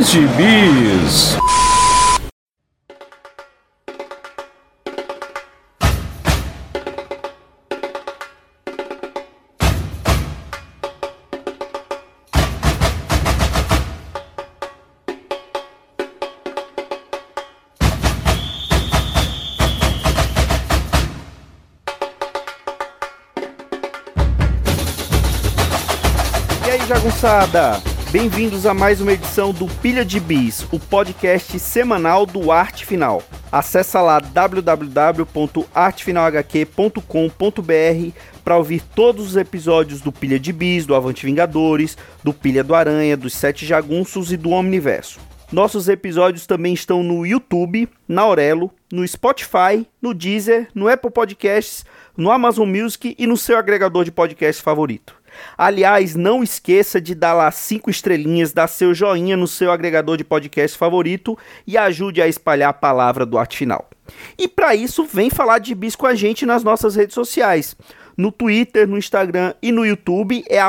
De Bis. E aí, jagunçada? Bem-vindos a mais uma edição do Pilha de Bis, o podcast semanal do Arte Final. Acesse lá www.artefinalhq.com.br para ouvir todos os episódios do Pilha de Bis, do Avante Vingadores, do Pilha do Aranha, dos Sete Jagunços e do Omniverso. Nossos episódios também estão no YouTube, na Aurelo, no Spotify, no Deezer, no Apple Podcasts, no Amazon Music e no seu agregador de podcast favorito. Aliás, não esqueça de dar lá cinco estrelinhas, dar seu joinha no seu agregador de podcast favorito e ajude a espalhar a palavra do Arte Final. E para isso, vem falar de bis com a gente nas nossas redes sociais. No Twitter, no Instagram e no YouTube é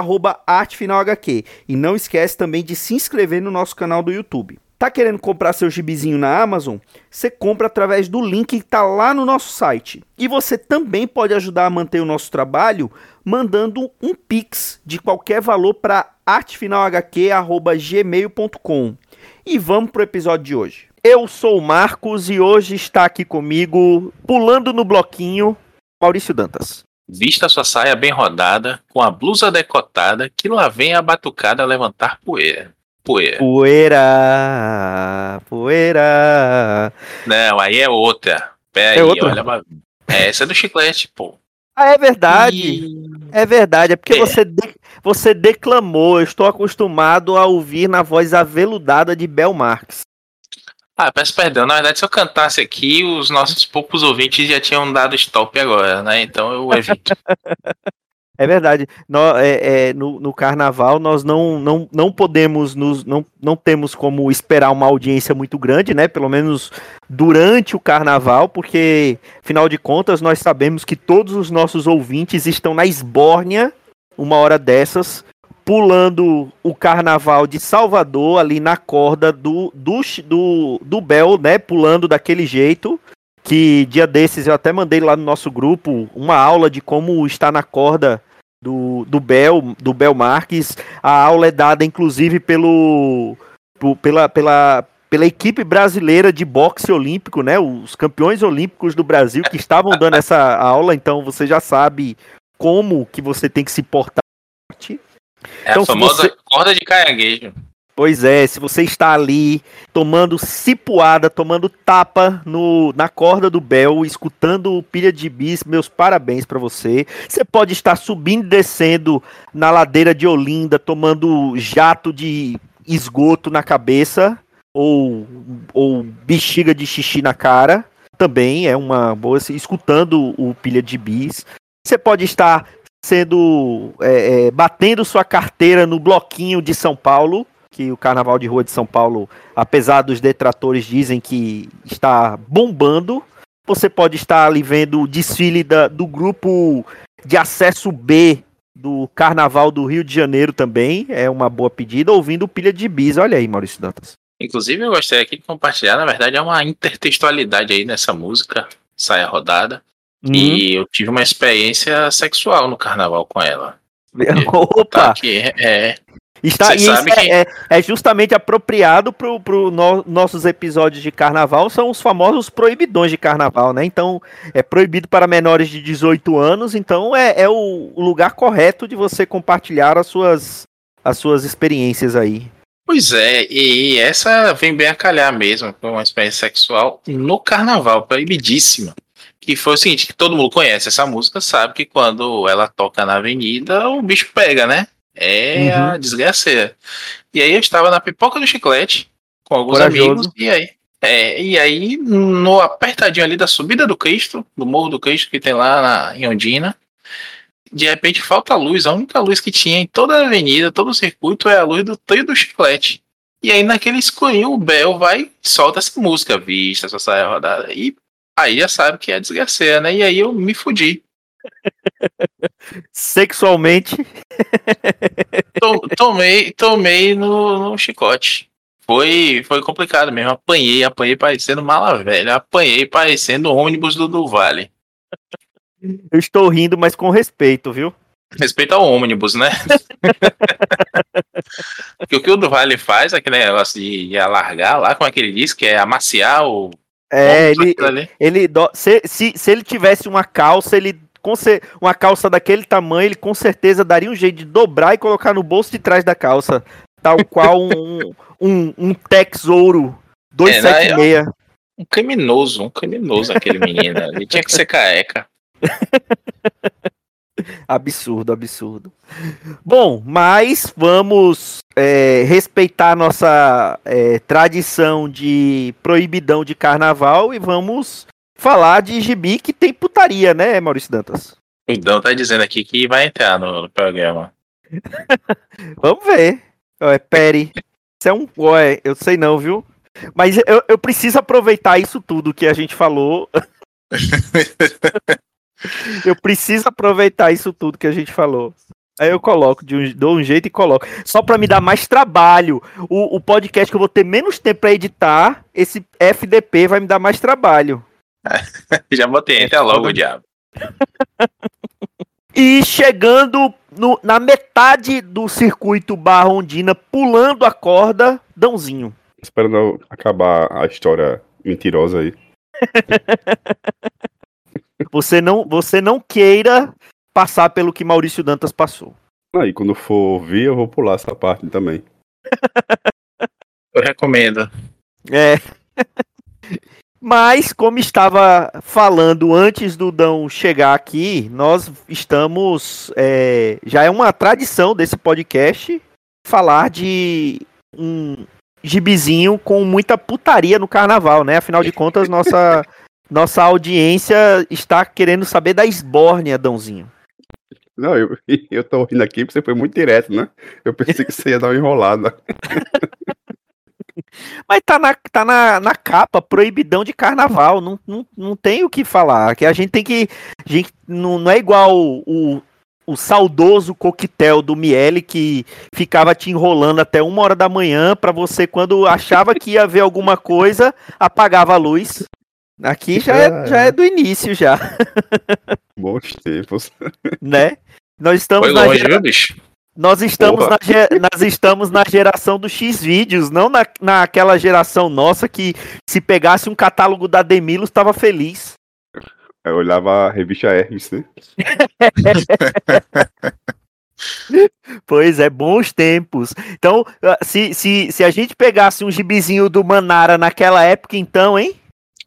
ArteFinalHQ. E não esquece também de se inscrever no nosso canal do YouTube. Tá querendo comprar seu gibizinho na Amazon? Você compra através do link que está lá no nosso site. E você também pode ajudar a manter o nosso trabalho mandando um pix de qualquer valor para artefinalhq@gmail.com. E vamos pro episódio de hoje. Eu sou o Marcos e hoje está aqui comigo, pulando no bloquinho, Maurício Dantas. Vista sua saia bem rodada, com a blusa decotada, que lá vem a batucada levantar poeira. Poeira. Poeira, poeira. Não, aí é outra. Pera É aí, outra? olha. uma- É, essa é do chiclete, pô. Ah, é verdade. E- É verdade, é porque É. Você, de- você declamou. Eu estou acostumado a ouvir na voz aveludada de Bel Marx. Ah, peço perdão. Na verdade, se eu cantasse aqui, os nossos poucos ouvintes já tinham dado stop agora, né? Então eu evito. É verdade. Nó- é- é, no, no carnaval nós não, não, não podemos nos. Não, não temos como esperar uma audiência muito grande, né? Pelo menos durante o carnaval, porque, afinal de contas, nós sabemos que todos os nossos ouvintes estão na esbórnia, uma hora dessas, pulando o carnaval de Salvador ali na corda do, do, do, do Bel, né? Pulando daquele jeito. Que dia desses eu até mandei lá no nosso grupo uma aula de como estar na corda do, do Bel, do Bel Marques. A aula é dada, inclusive, pelo, pela, pela, pela equipe brasileira de boxe olímpico, né? Os campeões olímpicos do Brasil que estavam dando essa aula, então você já sabe como que você tem que se portar. É Então, a famosa você- corda de caranguejo. Pois é, se você está ali tomando cipuada, tomando tapa no, na corda do Bel, escutando o pilha de bis, meus parabéns pra você. Você pode estar subindo e descendo na ladeira de Olinda, tomando jato de esgoto na cabeça ou, ou bexiga de xixi na cara. Também é uma boa, escutando o pilha de bis. Você pode estar sendo é, é, batendo sua carteira no bloquinho de São Paulo que o Carnaval de Rua de São Paulo, apesar dos detratores dizem que está bombando, você pode estar ali vendo o desfile da- do grupo de acesso B do Carnaval do Rio de Janeiro também, é uma boa pedida, ouvindo Pilha de Bis. Olha aí, Maurício Dantas. Inclusive, eu gostaria aqui de compartilhar. Na verdade, é uma intertextualidade aí nessa música, Saia Rodada. Hum. E eu tive uma experiência sexual no carnaval com ela. Opa! Tá? É, é, Está, Cê isso é, que- é- é justamente apropriado para pro no- nossos episódios de carnaval, são os famosos proibidões de carnaval, né? Então, é proibido para menores de 18 anos, então é, é o, o lugar correto de você compartilhar as suas, as suas experiências aí. Pois é, e essa vem bem a calhar mesmo, com uma experiência sexual no carnaval, proibidíssima. Que foi o seguinte, que todo mundo conhece essa música, sabe que quando ela toca na avenida, o bicho pega, né? É a desgraceira. E aí eu estava na pipoca do chiclete, com alguns Corajoso. amigos, e aí, é, e aí, no apertadinho ali da subida do Cristo, do Morro do Cristo, que tem lá na, em Ondina, de repente falta luz, a única luz que tinha em toda a avenida, todo o circuito, é a luz do trio do chiclete. E aí naquele escurinho o Bel vai e solta essa música, vista, essa saia rodada. E aí já sabe que é desgraceira, né? E aí eu me fudi. Sexualmente, To- tomei tomei no, no chicote. foi, foi complicado mesmo. Apanhei, apanhei parecendo mala velha. Apanhei parecendo o ônibus do, do Vale. Eu estou rindo, mas com respeito, viu? Respeito ao ônibus, né? Porque o que o do Vale faz, aquele negócio de alargar lá, como é que ele diz, que é amaciar o. É, ele, ele se, se, se ele tivesse uma calça, ele uma calça daquele tamanho, ele com certeza daria um jeito de dobrar e colocar no bolso de trás da calça. Tal qual um, um, um Tex Ouro 276. É, um criminoso, um criminoso aquele menino. Ele tinha que ser caeca. absurdo, absurdo. Bom, mas vamos é, respeitar nossa é, tradição de proibidão de carnaval e vamos falar de gibi que tem putaria, né, Maurício Dantas? Então tá dizendo aqui que vai entrar no, no programa. vamos ver. Ué, Peri. Isso é um. Ué, eu sei não, viu? Mas eu, eu preciso aproveitar isso tudo que a gente falou. eu preciso aproveitar isso tudo que a gente falou. Aí eu coloco, de um, dou um jeito e coloco. Só para me dar mais trabalho. O, o podcast que eu vou ter menos tempo para editar, esse FDP vai me dar mais trabalho. Já botei, até logo, diabo. e chegando no, na metade do circuito Barra Ondina, pulando a corda, Dãozinho. Esperando acabar a história mentirosa aí. você, não, você não queira passar pelo que Maurício Dantas passou. Aí, quando for vir, eu vou pular essa parte também. eu recomendo. É. Mas, como estava falando antes do Dão chegar aqui, nós estamos. É, já é uma tradição desse podcast falar de um gibizinho com muita putaria no carnaval, né? Afinal de contas, nossa, nossa audiência está querendo saber da esbórnia, Dãozinho. Não, eu, eu tô rindo aqui porque você foi muito direto, né? Eu pensei que você ia dar uma enrolada. Mas tá na, tá na, na capa, proibidão de carnaval. Não, não, não tem o que falar. Que a gente tem que. A gente, não, não é igual o, o saudoso coquetel do Miele que ficava te enrolando até uma hora da manhã para você, quando achava que ia ver alguma coisa, apagava a luz. Aqui já é, já é do início já. Bons tempos. Né? Nós estamos Foi longe, na viu, bicho? Nós estamos, na, nós estamos na geração do X vídeos, não na, naquela geração nossa que se pegasse um catálogo da Demilos estava feliz. Eu olhava a revista Hermes, né? pois é, bons tempos. Então, ah, se, se, se a gente pegasse um gibizinho do Manara naquela época, então, hein?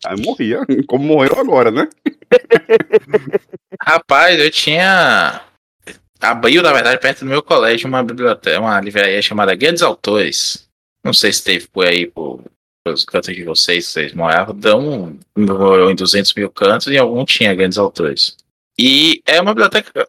Aí morria, como morreu agora, né? Rapaz, eu tinha abriu, na verdade, perto do meu colégio, uma biblioteca, uma livraria chamada dos Autores. Não sei se teve por aí, por, pelos cantos de vocês, vocês moravam, dão em 200 mil cantos e algum tinha grandes autores. E é uma biblioteca.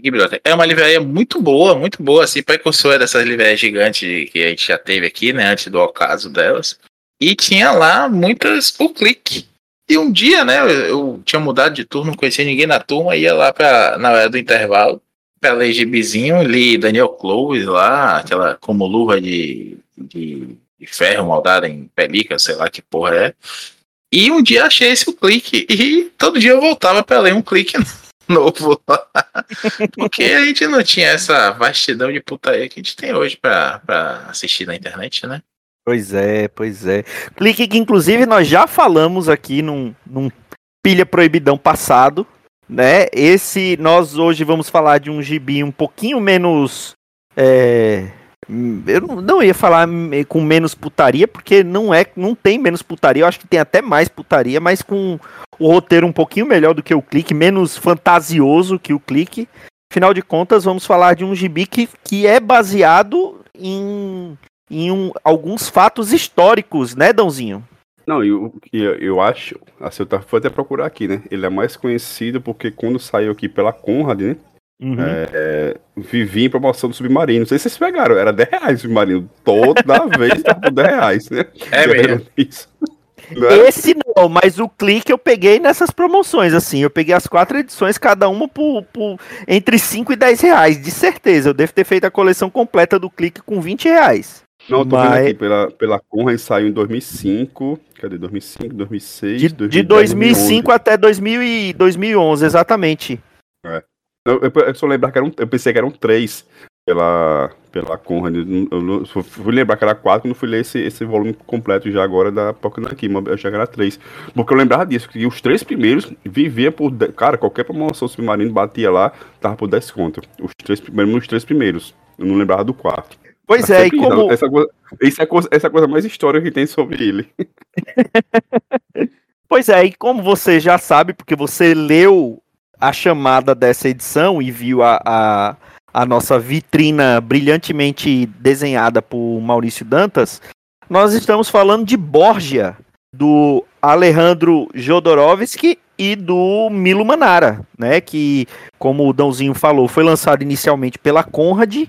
biblioteca? É uma livraria muito boa, muito boa, assim, precursora dessas livrarias gigantes que a gente já teve aqui, né, antes do ocaso delas. E tinha lá muitas por clique. E um dia, né, eu, eu tinha mudado de turno, não conhecia ninguém na turma, ia lá pra, na hora do intervalo, pela gibizinho, li Daniel Close lá, aquela como luva de, de, de ferro moldada em pelica, sei lá que porra é. E um dia achei esse clique e todo dia eu voltava para ler um clique novo lá. Porque a gente não tinha essa vastidão de putaria que a gente tem hoje para assistir na internet, né? Pois é, pois é. Clique que inclusive nós já falamos aqui num, num pilha proibidão passado, né? Esse nós hoje vamos falar de um gibi um pouquinho menos é, eu não ia falar com menos putaria, porque não é, não tem menos putaria, eu acho que tem até mais putaria, mas com o roteiro um pouquinho melhor do que o clique, menos fantasioso que o clique. Afinal de contas, vamos falar de um gibi que, que é baseado em, em um, alguns fatos históricos, né, Dãozinho? Não, eu, eu, eu acho, assim, eu vou até procurar aqui, né? Ele é mais conhecido porque quando saiu aqui pela Conrad, né? Uhum. É, é, vivi em promoção do Submarino. Não sei se vocês pegaram, era 10 reais o Submarino. Toda vez tava por 10 reais, né? É mesmo. Isso. Não é? Esse não, mas o clique eu peguei nessas promoções, assim. Eu peguei as quatro edições, cada uma por, por entre 5 e 10 reais, de certeza. Eu devo ter feito a coleção completa do clique com 20 reais. Não, tô Mas... vendo aqui, pela, pela Conrad saiu em 2005, cadê, 2005, 2006, de, 2010, de 2005 2011. até 2000 e 2011, exatamente. É. Eu, eu, eu só lembrar que eram, eu pensei que eram três pela, pela Conrad. Eu, eu fui lembrar que era quatro quando fui ler esse, esse volume completo já agora da Pokémon aqui, eu que era três. Porque eu lembrava disso, que os três primeiros vivia por. Cara, qualquer promoção submarino batia lá, tava por 10 conto. Os três primeiros, os três primeiros. Eu não lembrava do quarto. Pois é, e como. Essa coisa, essa, coisa, essa coisa mais história que tem sobre ele. pois é, e como você já sabe, porque você leu a chamada dessa edição e viu a, a a nossa vitrina brilhantemente desenhada por Maurício Dantas, nós estamos falando de Borgia, do Alejandro Jodorowsky e do Milo Manara, né, que, como o Dãozinho falou, foi lançado inicialmente pela Conrad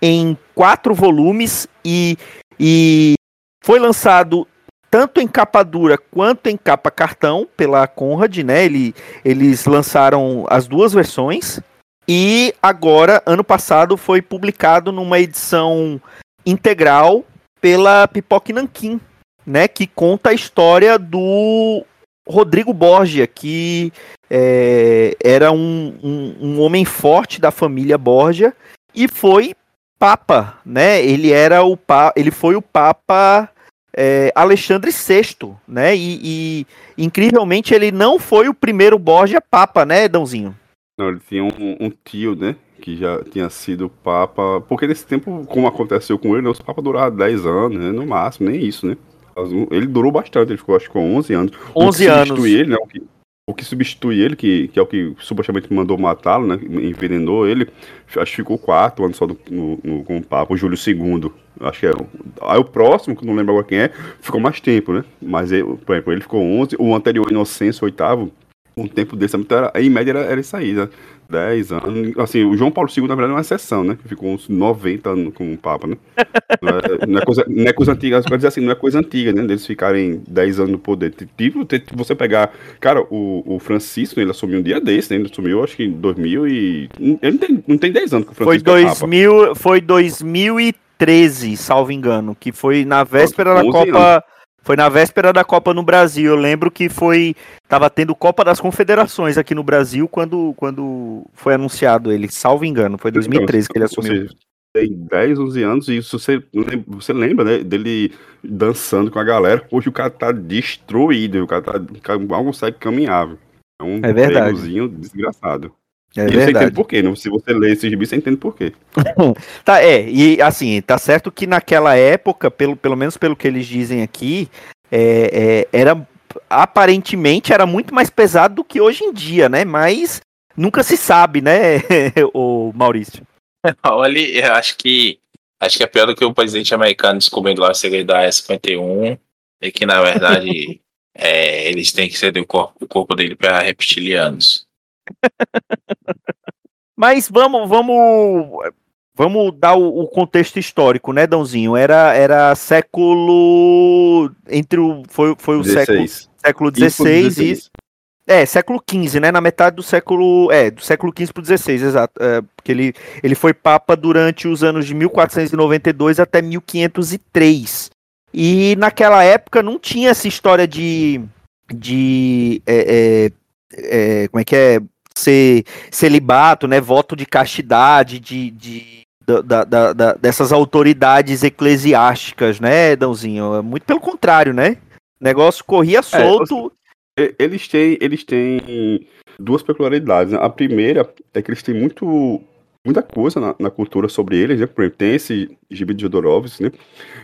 em quatro volumes e, e foi lançado tanto em capa dura quanto em capa cartão pela Conrad, né? Ele, eles lançaram as duas versões. E agora, ano passado, foi publicado numa edição integral pela Pipoque Nankin, né? Que conta a história do Rodrigo Borgia, que é, era um, um, um, homem forte da família Borgia e foi papa, né? Ele era o pa, ele foi o papa é, Alexandre VI, né? E, e, incrivelmente ele não foi o primeiro Borgia papa, né, Dãozinho? Não, ele tinha um, um, tio, né? Que já tinha sido Papa. Porque nesse tempo, como aconteceu com ele, né, os Papas duraram 10 anos, né? No máximo, nem isso, né? Ele durou bastante, ele ficou acho que com 11 anos. 11 anos. Ele, né, o, que, o que substitui ele, que, que é o que supostamente mandou matá-lo, né? Envenenou ele, acho que ficou 4 anos só no, no, no, com o Papa, o Júlio II. Acho que é. Aí o próximo, que não lembro agora quem é, ficou mais tempo, né? Mas ele, por exemplo, ele ficou 11, o anterior, Inocêncio, oitavo, um tempo desse, então era, em média era, era isso aí, né? 10 anos. Assim, o João Paulo II, na verdade, é uma exceção, né? Ficou uns 90 anos com o Papa, né? Não é, não é coisa, não é coisa antiga, dizer assim, não é coisa antiga, né? Deles ficarem 10 anos no poder. Tipo, você pegar. Cara, o, o Francisco, ele assumiu um dia desse, né? Ele assumiu, acho que em 2000 e. Ele não tem, não tem 10 anos que o Francisco foi 2000, é Foi 2013, salvo engano, que foi na véspera da Copa. Anos foi na véspera da Copa no Brasil. Eu lembro que foi. Tava tendo Copa das Confederações aqui no Brasil quando, quando foi anunciado ele, salvo engano. Foi 2013 então, que ele assumiu. Tem 10, 11 anos e isso você, você lembra, né? Dele dançando com a galera. Hoje o cara tá destruído, o cara, tá, o cara mal consegue caminhar. É um é verdade. desgraçado. É e você entende por quê, né? Se você lê esse gibi, você entende por quê. tá, é, e assim, tá certo que naquela época, pelo, pelo menos pelo que eles dizem aqui, é, é, era aparentemente era muito mais pesado do que hoje em dia, né? Mas nunca se sabe, né, o Maurício? Olha, eu acho que acho que é pior do que o presidente americano descobrindo lá a segredo da S51 e que na verdade é, eles têm que ceder o corpo, o corpo dele para reptilianos. Mas vamos, vamos, vamos dar o, o, contexto histórico, né, Dãozinho? Era, era século entre o foi, foi o 16. século século XVI e é, século XV, né? Na metade do século. É, do século XV para o XVI, exato. É, porque ele, ele foi papa durante os anos de 1492 até 1503. E naquela época não tinha essa história de. de. É, é, é como é que é? Ser celibato, né, voto de castidade, de, de da, da, da, dessas autoridades eclesiásticas, né, Dãozinho? É muito pelo contrário, né? O negócio corria é, solto. É, eles têm, eles têm duas peculiaridades. Né? A primeira é que eles têm muito muita coisa na, na, cultura sobre eles, né? Por exemplo, tem esse gibi de Jodorowsky, né?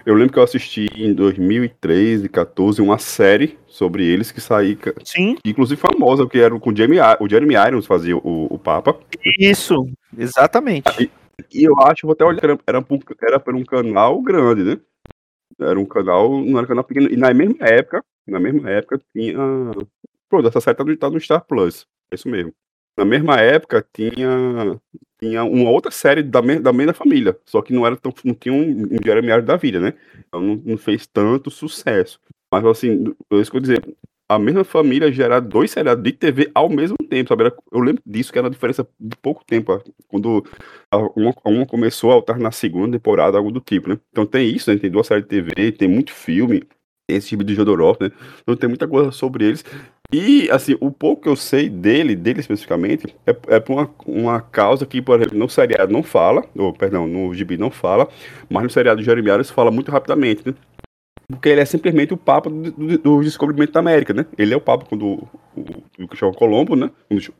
Eu lembro que eu assisti em 2013, 14, uma série sobre eles que saía, Sim. inclusive famosa, que era com o Jeremy, o Jeremy Irons fazia o, o Papa. Isso, exatamente. E, e eu acho, vou até olhar, era, era, por, era por um canal grande, né? Era um canal, não era um canal pequeno. E na mesma época, na mesma época tinha... Pronto, essa série tá no, tá no Star Plus, é isso mesmo. Na mesma época tinha tinha uma outra série da, da mesma família, só que não era tão, não tinha um, um Jeremy da vida, né? Então não, não, fez tanto sucesso. Mas assim, isso que eu dizer, a mesma família gerar dois seriados de TV ao mesmo tempo, sabe? Eu lembro disso, que era uma diferença de pouco tempo, quando uma, uma começou a alternar na segunda temporada, algo do tipo, né? Então tem isso, né? Tem duas séries de TV, tem muito filme, esse tipo de Jodorowsky, né? Então tem muita coisa sobre eles. E, assim, o pouco que eu sei dele, dele especificamente, é, é por uma, uma causa que, por exemplo, no seriado não fala, ou, perdão, no gibi não fala, mas no seriado de Jeremias fala muito rapidamente, né? Porque ele é simplesmente o Papa do, do, do, descobrimento da América, né? Ele é o Papa quando o, Cristóvão Colombo, né?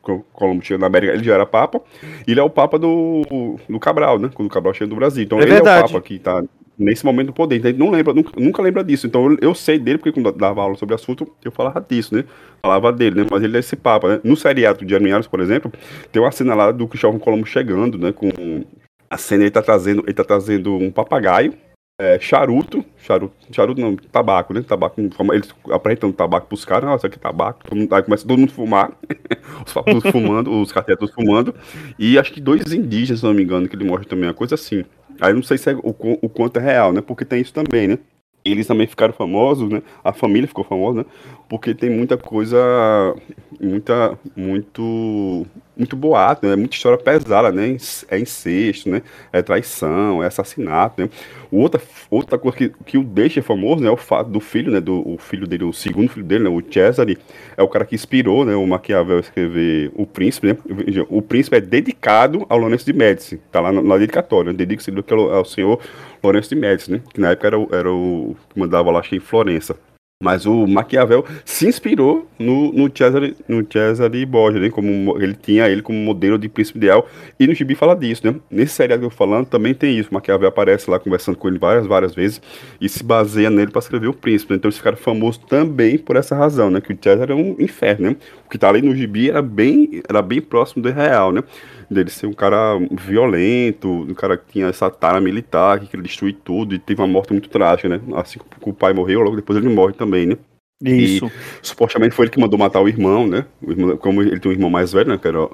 Quando o Colombo chega na América, ele já era Papa. E ele é o Papa do, do Cabral, né? Quando o Cabral chega do Brasil. Então é ele verdade. é o Papa que está nesse momento do poder. Então ele não lembra, nunca, nunca lembra disso. Então eu, eu, sei dele, porque quando dava aula sobre o assunto, eu falava disso, né? Falava dele, né? Mas ele é esse Papa, né? No seriado de Armianos, por exemplo, tem uma cena lá do Cristóvão Colombo chegando, né? Com a cena ele tá trazendo, ele tá trazendo um papagaio é, charuto, charuto, charuto não, tabaco, né? Tabaco, eles apresentam tabaco pros caras, nossa, aqui tabaco, aí começa todo mundo fumar, os papos fumando, os catetos fumando, e acho que dois indígenas, se não me engano, que ele mostra também, uma coisa assim. Aí não sei se é o, o quanto é real, né? Porque tem isso também, né? Eles também ficaram famosos, né? A família ficou famosa, né? Porque tem muita coisa, muita, muito, muito boato, né? Muita história pesada, né? É incesto, né? É traição, é assassinato, né? Outra, outra coisa que, que o deixa famoso, né? É o fato do filho, né? Do o filho dele, o segundo filho dele, né? O Cesare, é o cara que inspirou, né? O Maquiavel a escrever O Príncipe, né? O Príncipe é dedicado ao Lourenço de Médici, tá lá na, na dedicatória, né? Dedica-se ao, ao senhor Lourenço de Médici, né? Que na época era, era o que mandava lá, acho que em Florença. Mas o Maquiavel se inspirou no, no, Cesare, no Cesare Borgia, né? Como ele tinha ele como modelo de príncipe ideal. E no Gibi fala disso, né? Nesse seriado que eu tô falando também tem isso. O Maquiavel aparece lá conversando com ele várias, várias vezes e se baseia nele para escrever o príncipe. Né? Então eles ficaram famosos também por essa razão, né? Que o Cesare é um inferno, né? O que tá ali no Gibi era bem, era bem próximo do real, né? Dele ser um cara violento, um cara que tinha essa tara militar, que queria destruir tudo e teve uma morte muito trágica, né? Assim que o pai morreu, logo depois ele morre também, né? Isso. E, supostamente foi ele que mandou matar o irmão, né? O irmão, como ele tem um irmão mais velho, né? Que, era,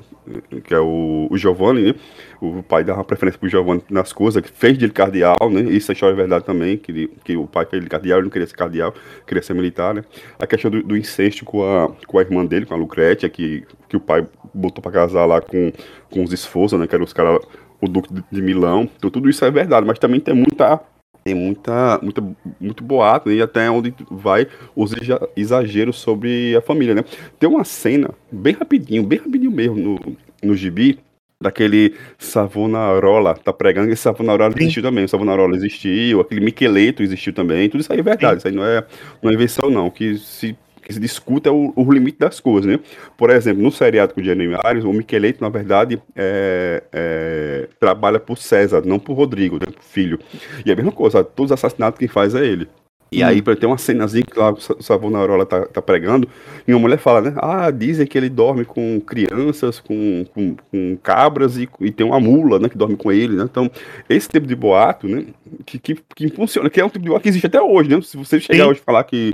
que é o, o Giovanni, né? O pai dava preferência pro Giovanni nas coisas, que fez dele cardeal, né? Isso é história é verdade também, que, ele, que o pai fez ele cardeal, ele não queria ser cardeal, queria ser militar, né? A questão do, do incesto com a, com a irmã dele, com a Lucrétia, que, que o pai botou pra casar lá com, com os esforços, né? Que eram os caras, o Duque de Milão. Então tudo isso é verdade, mas também tem muita tem muita, muita, muito boato, né? e até onde vai os exageros sobre a família, né? Tem uma cena, bem rapidinho, bem rapidinho mesmo, no, no gibi, daquele Savonarola, tá pregando que Savonarola Sim. existiu também, o Savonarola existiu, aquele Miqueleto existiu também, tudo isso aí é verdade, Sim. isso aí não é, não é invenção não, que se que se discuta é o, o limite das coisas, né? Por exemplo, no seriado com o Jenny Ares, o Miqueleto, na verdade, é, é, trabalha por César, não por Rodrigo, né, por filho. E é a mesma coisa, todos os assassinatos quem faz é ele. E aí, para ter uma cenazinha que lá o Savonarola tá, tá pregando, e uma mulher fala, né? Ah, dizem que ele dorme com crianças, com, com, com cabras e, e, tem uma mula, né? Que dorme com ele, né? Então, esse tipo de boato, né? Que, que, que funciona, que é um tipo de boato que existe até hoje, né? Se você chegar Sim. hoje e falar que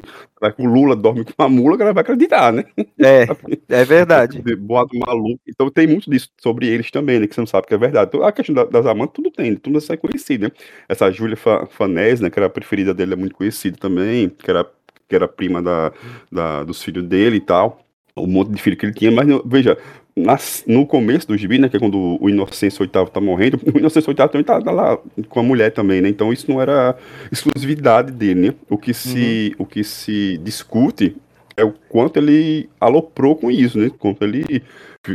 o Lula dorme com uma mula, a galera vai acreditar, né? É, é verdade. boato maluco. Então, tem muito disso sobre eles também, né? Que você não sabe que é verdade. Então, a questão das amantes, tudo tem, tudo é conhecido, né? Essa Júlia Fanés, né? Que era a preferida dele, é muito conhecida também, que era, que era prima da, da, dos filhos dele e tal. Um monte de filho que ele tinha, mas veja, nas, no começo do gibi, né, que é quando o Inocêncio Oitavo tá morrendo, o Inocêncio Oitavo também tá, tá, lá com a mulher também, né, então isso não era exclusividade dele, né, o que se, uhum. o que se discute é o quanto ele aloprou com isso, né, quanto ele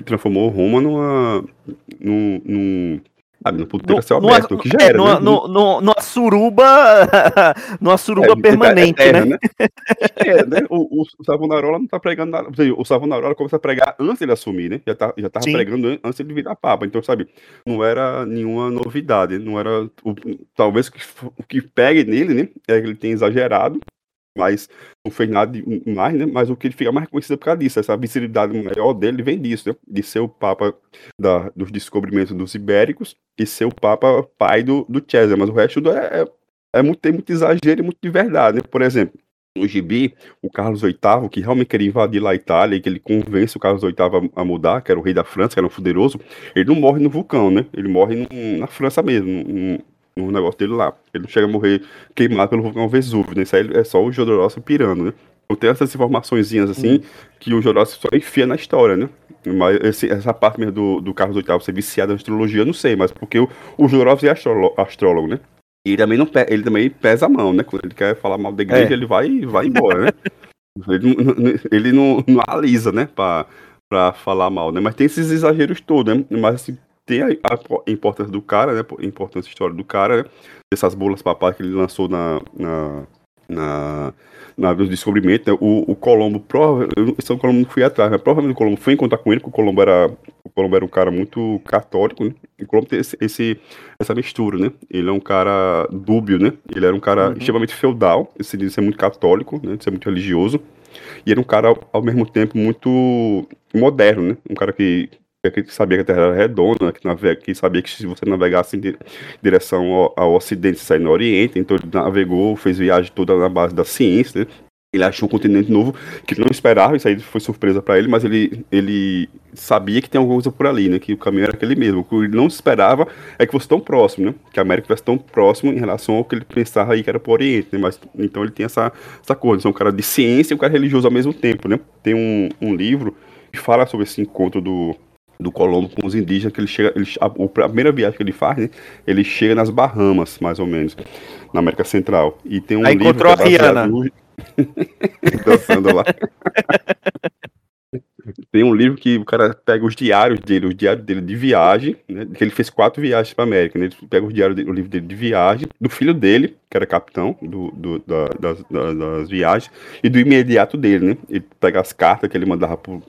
transformou Roma numa, num, num ah, no puteiro céu aberto, numa, que já é, era, numa, né? No, no, numa suruba, numa suruba é, permanente, é, né? né? é, né? O, o Savonarola não tá pregando nada. O Savonarola começa a pregar antes de ele assumir, né? Já, tá, já tava Sim. pregando antes de ele virar papa. Então, sabe, não era nenhuma novidade. Não era. O, talvez o que, o que pegue nele, né? É que ele tem exagerado mas não fez nada mais, né? Mas o que ele fica mais conhecido é por causa disso, essa visibilidade maior dele vem disso, né? De ser o Papa da, dos descobrimentos dos ibéricos e ser o Papa pai do, do César, mas o resto é, é, é muito, tem muito exagero e muito de verdade, né? Por exemplo, no gibi, o Carlos VIII, que realmente queria invadir lá a Itália, e que ele convence o Carlos VIII a, mudar, que era o rei da França, que era um poderoso, ele não morre no vulcão, né? Ele morre na França mesmo, no, no negócio dele lá. Ele não chega a morrer queimado pelo vulcão Vesúvio, né? Isso aí é só o Jodorowsky pirando, né? Eu tenho essas informações assim, hum. que o Jodorowsky só enfia na história, né? Mas esse, essa parte mesmo do, do Carlos VIII ser viciado em astrologia, eu não sei, mas porque o, o Jodorowsky é astrólogo, astrólogo, né? E ele também, não, ele também pesa a mão, né? Quando ele quer falar mal da igreja, é. ele vai, vai embora, né? ele não, ele não, não alisa, né? Pra, pra falar mal, né? Mas tem esses exageros todos, né? Mas assim, tem a, a importância do cara, né? A importância histórica do cara, né? Dessas bolas papais que ele lançou na, na, na, na do descobrimento, né? o, o Colombo, provavelmente, esse é o Colombo não fui atrás, mas provavelmente o Colombo foi encontrar com ele, porque o Colombo era, o Colombo era um cara muito católico, né? E o Colombo tem esse, esse, essa mistura, né? Ele é um cara dúbio, né? Ele era um cara uhum. extremamente feudal, esse de ser muito católico, né? De ser muito religioso. E era um cara, ao mesmo tempo, muito moderno, né? Um cara que que sabia que a Terra era redonda, que, navega, que sabia que se você navegasse em direção ao, ao Ocidente, você sair no Oriente, então ele navegou, fez viagem toda na base da ciência, né? Ele achou um continente novo que não esperava, isso aí foi surpresa para ele, mas ele, ele sabia que tem alguma coisa por ali, né? Que o caminho era aquele mesmo. O que ele não esperava é que fosse tão próximo, né? Que a América fosse tão próximo em relação ao que ele pensava aí que era pro Oriente, né? Mas, então ele tem essa, essa coisa, é um cara de ciência e um cara religioso ao mesmo tempo, né? Tem um, um livro que fala sobre esse encontro do, do Colombo com os indígenas, que ele chega, ele, a, a, primeira viagem que ele faz, né, ele chega nas Bahamas, mais ou menos, na América Central. E tem um Aí livro encontrou a é Rihanna. No... Dançando lá. tem um livro que o cara pega os diários dele, os diários dele de viagem, né, que ele fez quatro viagens para América, né, ele pega os diários, dele, o livro dele de viagem, do filho dele, que era capitão do, do da, das, das, viagens, e do imediato dele, né, ele pega as cartas que ele mandava pro,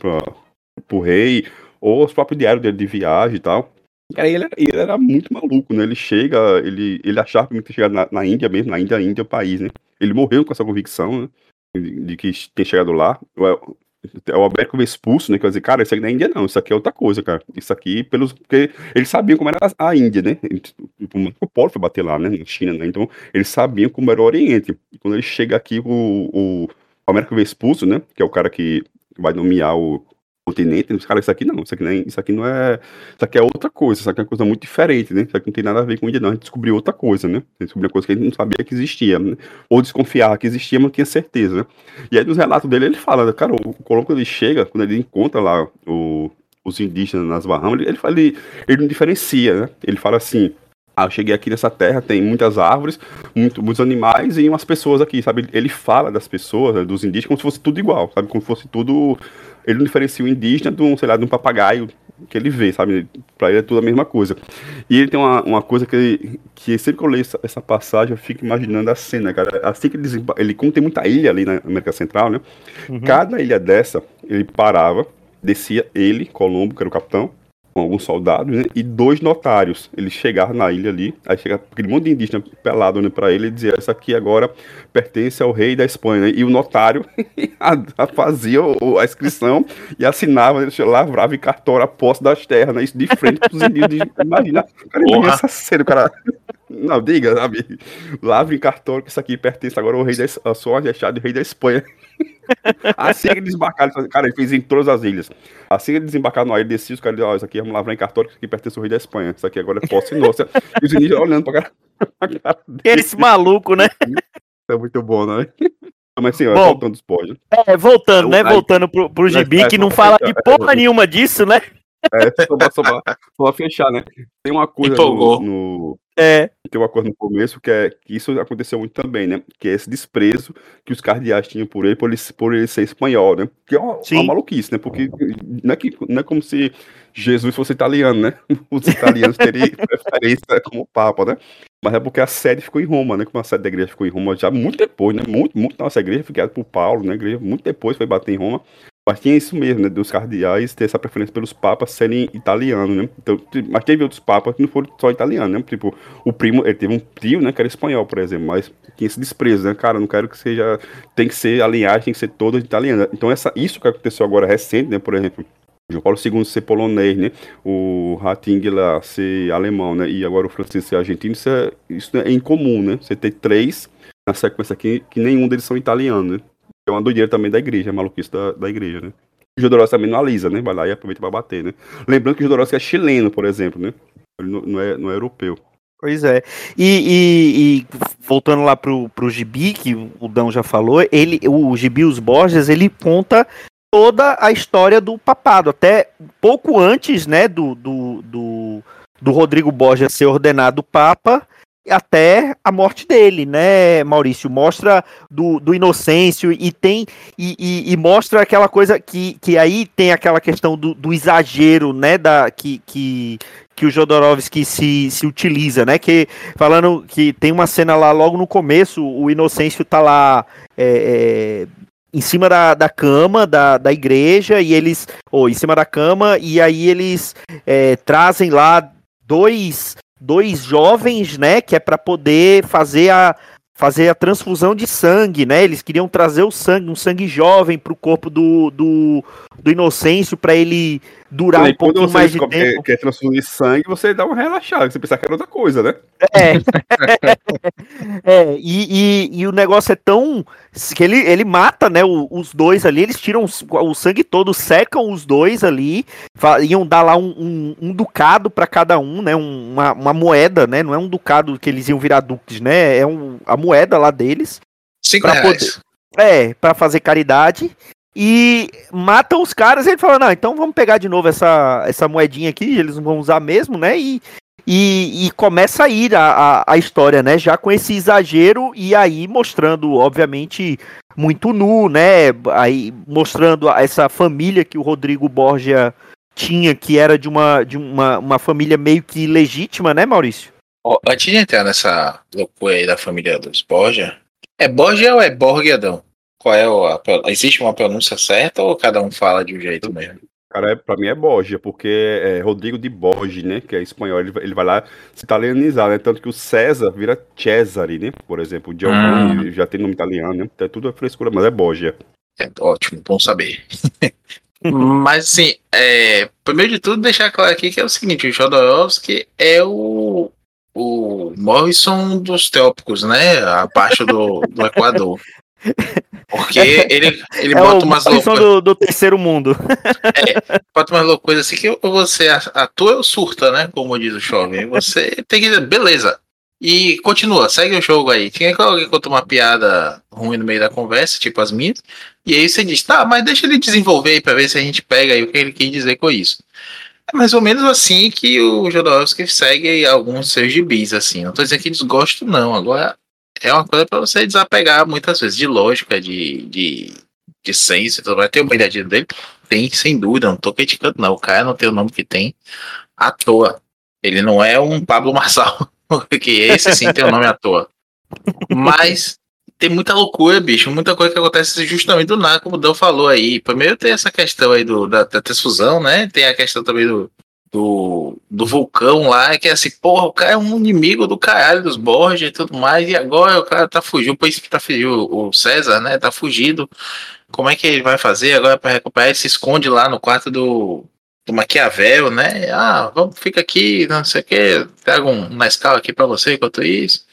pro rei, ou os próprios diários dele de viagem e tal. Cara, ele, ele era muito maluco, né? Ele chega, ele, ele achava que ia chegar na, na Índia mesmo, na Índia, Índia é o país, né? Ele morreu com essa convicção, né? De, de que tem chegado lá. O, o Alberto foi expulso, né? Quer dizer, cara, isso aqui não é Índia, não. Isso aqui é outra coisa, cara. Isso aqui, pelos. Porque eles sabiam como era a, Índia, né? Tipo, o Polo foi bater lá, né? Na China, né? Então, eles sabiam como era o Oriente. E quando ele chega aqui, o, o Alberto foi expulso, né? Que é o cara que vai nomear o, continente, os caras, isso aqui não, isso aqui é, isso aqui não é. Isso aqui é outra coisa, isso aqui é uma coisa muito diferente, né? Isso aqui não tem nada a ver com Índia, não. A gente descobriu outra coisa, né? A gente descobriu coisa que a gente não sabia que existia, né? Ou desconfiava que existia, mas não tinha certeza, né? E aí nos relatos dele ele fala, cara, o Colombo quando ele chega, quando ele encontra lá o, os indígenas nas Bahamas, ele, ele, ele, ele não diferencia, né? Ele fala assim. Ah, eu cheguei aqui nessa terra, tem muitas árvores, muito, muitos animais e umas pessoas aqui, sabe? Ele fala das pessoas, né, dos indígenas, como se fosse tudo igual, sabe? Como se fosse tudo ele não diferencia o indígena de um, sei lá, de um papagaio que ele vê, sabe? Pra ele é tudo a mesma coisa. E ele tem uma, uma coisa que, que sempre que eu leio essa, essa passagem, eu fico imaginando a cena, cara. Assim que ele, ele como tem muita ilha ali na América Central, né? Uhum. Cada ilha dessa, ele parava, descia ele, Colombo, que era o capitão, com alguns soldados, né, e dois notários. Eles chegaram na ilha ali, aí chega aquele monte de indígena pelado né, para ele e dizia: Essa aqui agora pertence ao rei da Espanha. Né? E o notário fazia a inscrição e assinava, ele lavrava e cartório a posse das terras, né? Isso de frente para os indígenas. Imagina, cara, imagina essa cena, cara. Não, diga, sabe? Lavre em cartório que isso aqui pertence agora ao rei da, sua majestade, rei da Espanha. Assim que desembarcaram, cara, ele fez em todas as ilhas. Assim que desembarcaram na ilha, descia os caras, ó, oh, isso aqui vamos lavrar em cartório, isso aqui pertence ao rei da Espanha. Isso aqui agora é posse nossa. E os indígenas olhando pra cara. cara Esse maluco, né? É muito bom, né? Mas assim, Bom, voltando dos pódios. É, voltando, né? Voltando pro, pro gibi, é, que não fala de porra nenhuma disso, né? É, só pra, só, pra, só pra fechar, né? Tem uma coisa no, no, É. Tem uma coisa no começo que é que isso aconteceu muito também, né? Que é esse desprezo que os cardeais tinham por ele, por ele, por ele ser espanhol, né? Que é uma, uma maluquice, né? Porque não é, que, não é como se Jesus fosse italiano, né? Os italianos teriam preferência como Papa, né? Mas é porque a sede ficou em Roma, né? Como a sede da igreja ficou em Roma já muito depois, né? Muito, muito nossa igreja foi criada por Paulo, né? A igreja muito depois foi bater em Roma. Mas tinha isso mesmo, né? Dos cardeais ter essa preferência pelos papas serem italianos, né? Então, mas teve outros papas que não foram só italianos, né? Tipo, o primo, ele teve um tio, né? Que era espanhol, por exemplo, mas tinha esse desprezo, né? Cara, não quero que seja. Tem que ser a linhagem, tem que ser toda italiana. Então, essa, isso que aconteceu agora recente, né? Por exemplo, João Paulo II ser polonês, né? O Rating lá ser alemão, né? E agora o Francisco ser argentino, isso é, isso é incomum, né? Você ter três na sequência aqui, que nenhum deles são italianos, né? É uma doideira também da igreja, é maluquice da, da igreja, né? O Jodorowsky também não alisa, né? Vai lá e aproveita pra bater, né? Lembrando que o Jodorowsky é chileno, por exemplo, né? Ele não, não, é, não é europeu. Pois é. E, e, e, voltando lá pro, pro Gibi, que o Dão já falou, ele, o Gibi Os Borges, ele conta toda a história do papado, até pouco antes, né, do, do, do, do Rodrigo Borges ser ordenado papa, até a morte dele, né, Maurício? Mostra do, do Inocêncio e tem e, e, e, mostra aquela coisa que, que aí tem aquela questão do, do exagero, né, da, que, que, que o Jodorowsky se, se utiliza, né, que falando que tem uma cena lá logo no começo, o Inocêncio tá lá é, é, em cima da, da cama da, da igreja e eles, ou em cima da cama e aí eles é, trazem lá dois dois jovens, né, que é para poder fazer a fazer a transfusão de sangue, né? Eles queriam trazer o sangue, um sangue jovem para o corpo do, do, do Inocêncio para ele durar e um pouquinho mais de tempo. Quer transfundir sangue, você dá uma relaxada, você pensar que era outra coisa, né? É. é e, e, e, o negócio é tão que ele, ele mata, né, os dois ali, eles tiram o sangue todo, secam os dois ali, iam dar lá um, um, um ducado para cada um, né, uma, uma moeda, né, não é um ducado que eles iam virar duques, né, é um, a moeda lá deles. Cinco reais. Poder, é, para fazer caridade e matam os caras. Ele fala: Não, então vamos pegar de novo essa, essa moedinha aqui, eles não vão usar mesmo, né? E, e, e começa a ir a, a, a, história, né? Já com esse exagero e aí mostrando, obviamente, muito nu, né? Aí mostrando essa família que o Rodrigo Borgia tinha, que era de uma, de uma, uma família meio que legítima, né, Maurício? Oh, antes de entrar nessa loucura aí da família dos Borgia, é Borgia ou é Borgiadão? Qual é o, a, existe uma pronúncia certa ou cada um fala de um jeito mesmo? Cara, é, pra mim é Borgia, porque é Rodrigo de Borges, né? Que é espanhol, ele, ele vai lá se italianizar, né? Tanto que o César vira Cesare, né? Por exemplo, o Giovanni hum. já tem nome italiano, né? Então é tudo frescura, mas é Borgia. É ótimo, bom saber. mas assim, é, primeiro de tudo, deixar claro aqui que é o seguinte: o Jodorowsky é o, o Morrison dos teópicos, né? Abaixo do, do Equador. Porque ele, ele é bota umas loucuras. Do, do terceiro mundo. É, bota umas loucuras assim que você atua ou surta, né? Como diz o jovem. Você tem que dizer, beleza. E continua, segue o jogo aí. Tinha que alguém contar uma piada ruim no meio da conversa, tipo as minhas. E aí você diz, tá, mas deixa ele desenvolver aí pra ver se a gente pega aí o que ele quis dizer com isso. É mais ou menos assim que o Jodorowsky segue alguns seus gibis, assim. Não tô dizendo que desgosto, não. Agora, é uma coisa para você desapegar muitas vezes de lógica, de, de, de senso. Então, vai ter uma ideia dele? Tem, sem dúvida, não tô criticando, não. O cara não tem o nome que tem à toa. Ele não é um Pablo Marçal, que esse sim tem o nome à toa. Mas tem muita loucura, bicho, muita coisa que acontece justamente do nada, como o Dan falou aí. Primeiro tem essa questão aí do, da, da transfusão, né? Tem a questão também do, do, do vulcão lá, que é assim, porra, o cara é um inimigo do caralho dos Borges e tudo mais, e agora o cara tá fugindo, por isso que tá fugindo, o César, né, tá fugido. Como é que ele vai fazer agora para recuperar? Ele se esconde lá no quarto do, do Maquiavel, né? Ah, vamos, fica aqui, não sei o que, pega um, na escala aqui para você enquanto isso.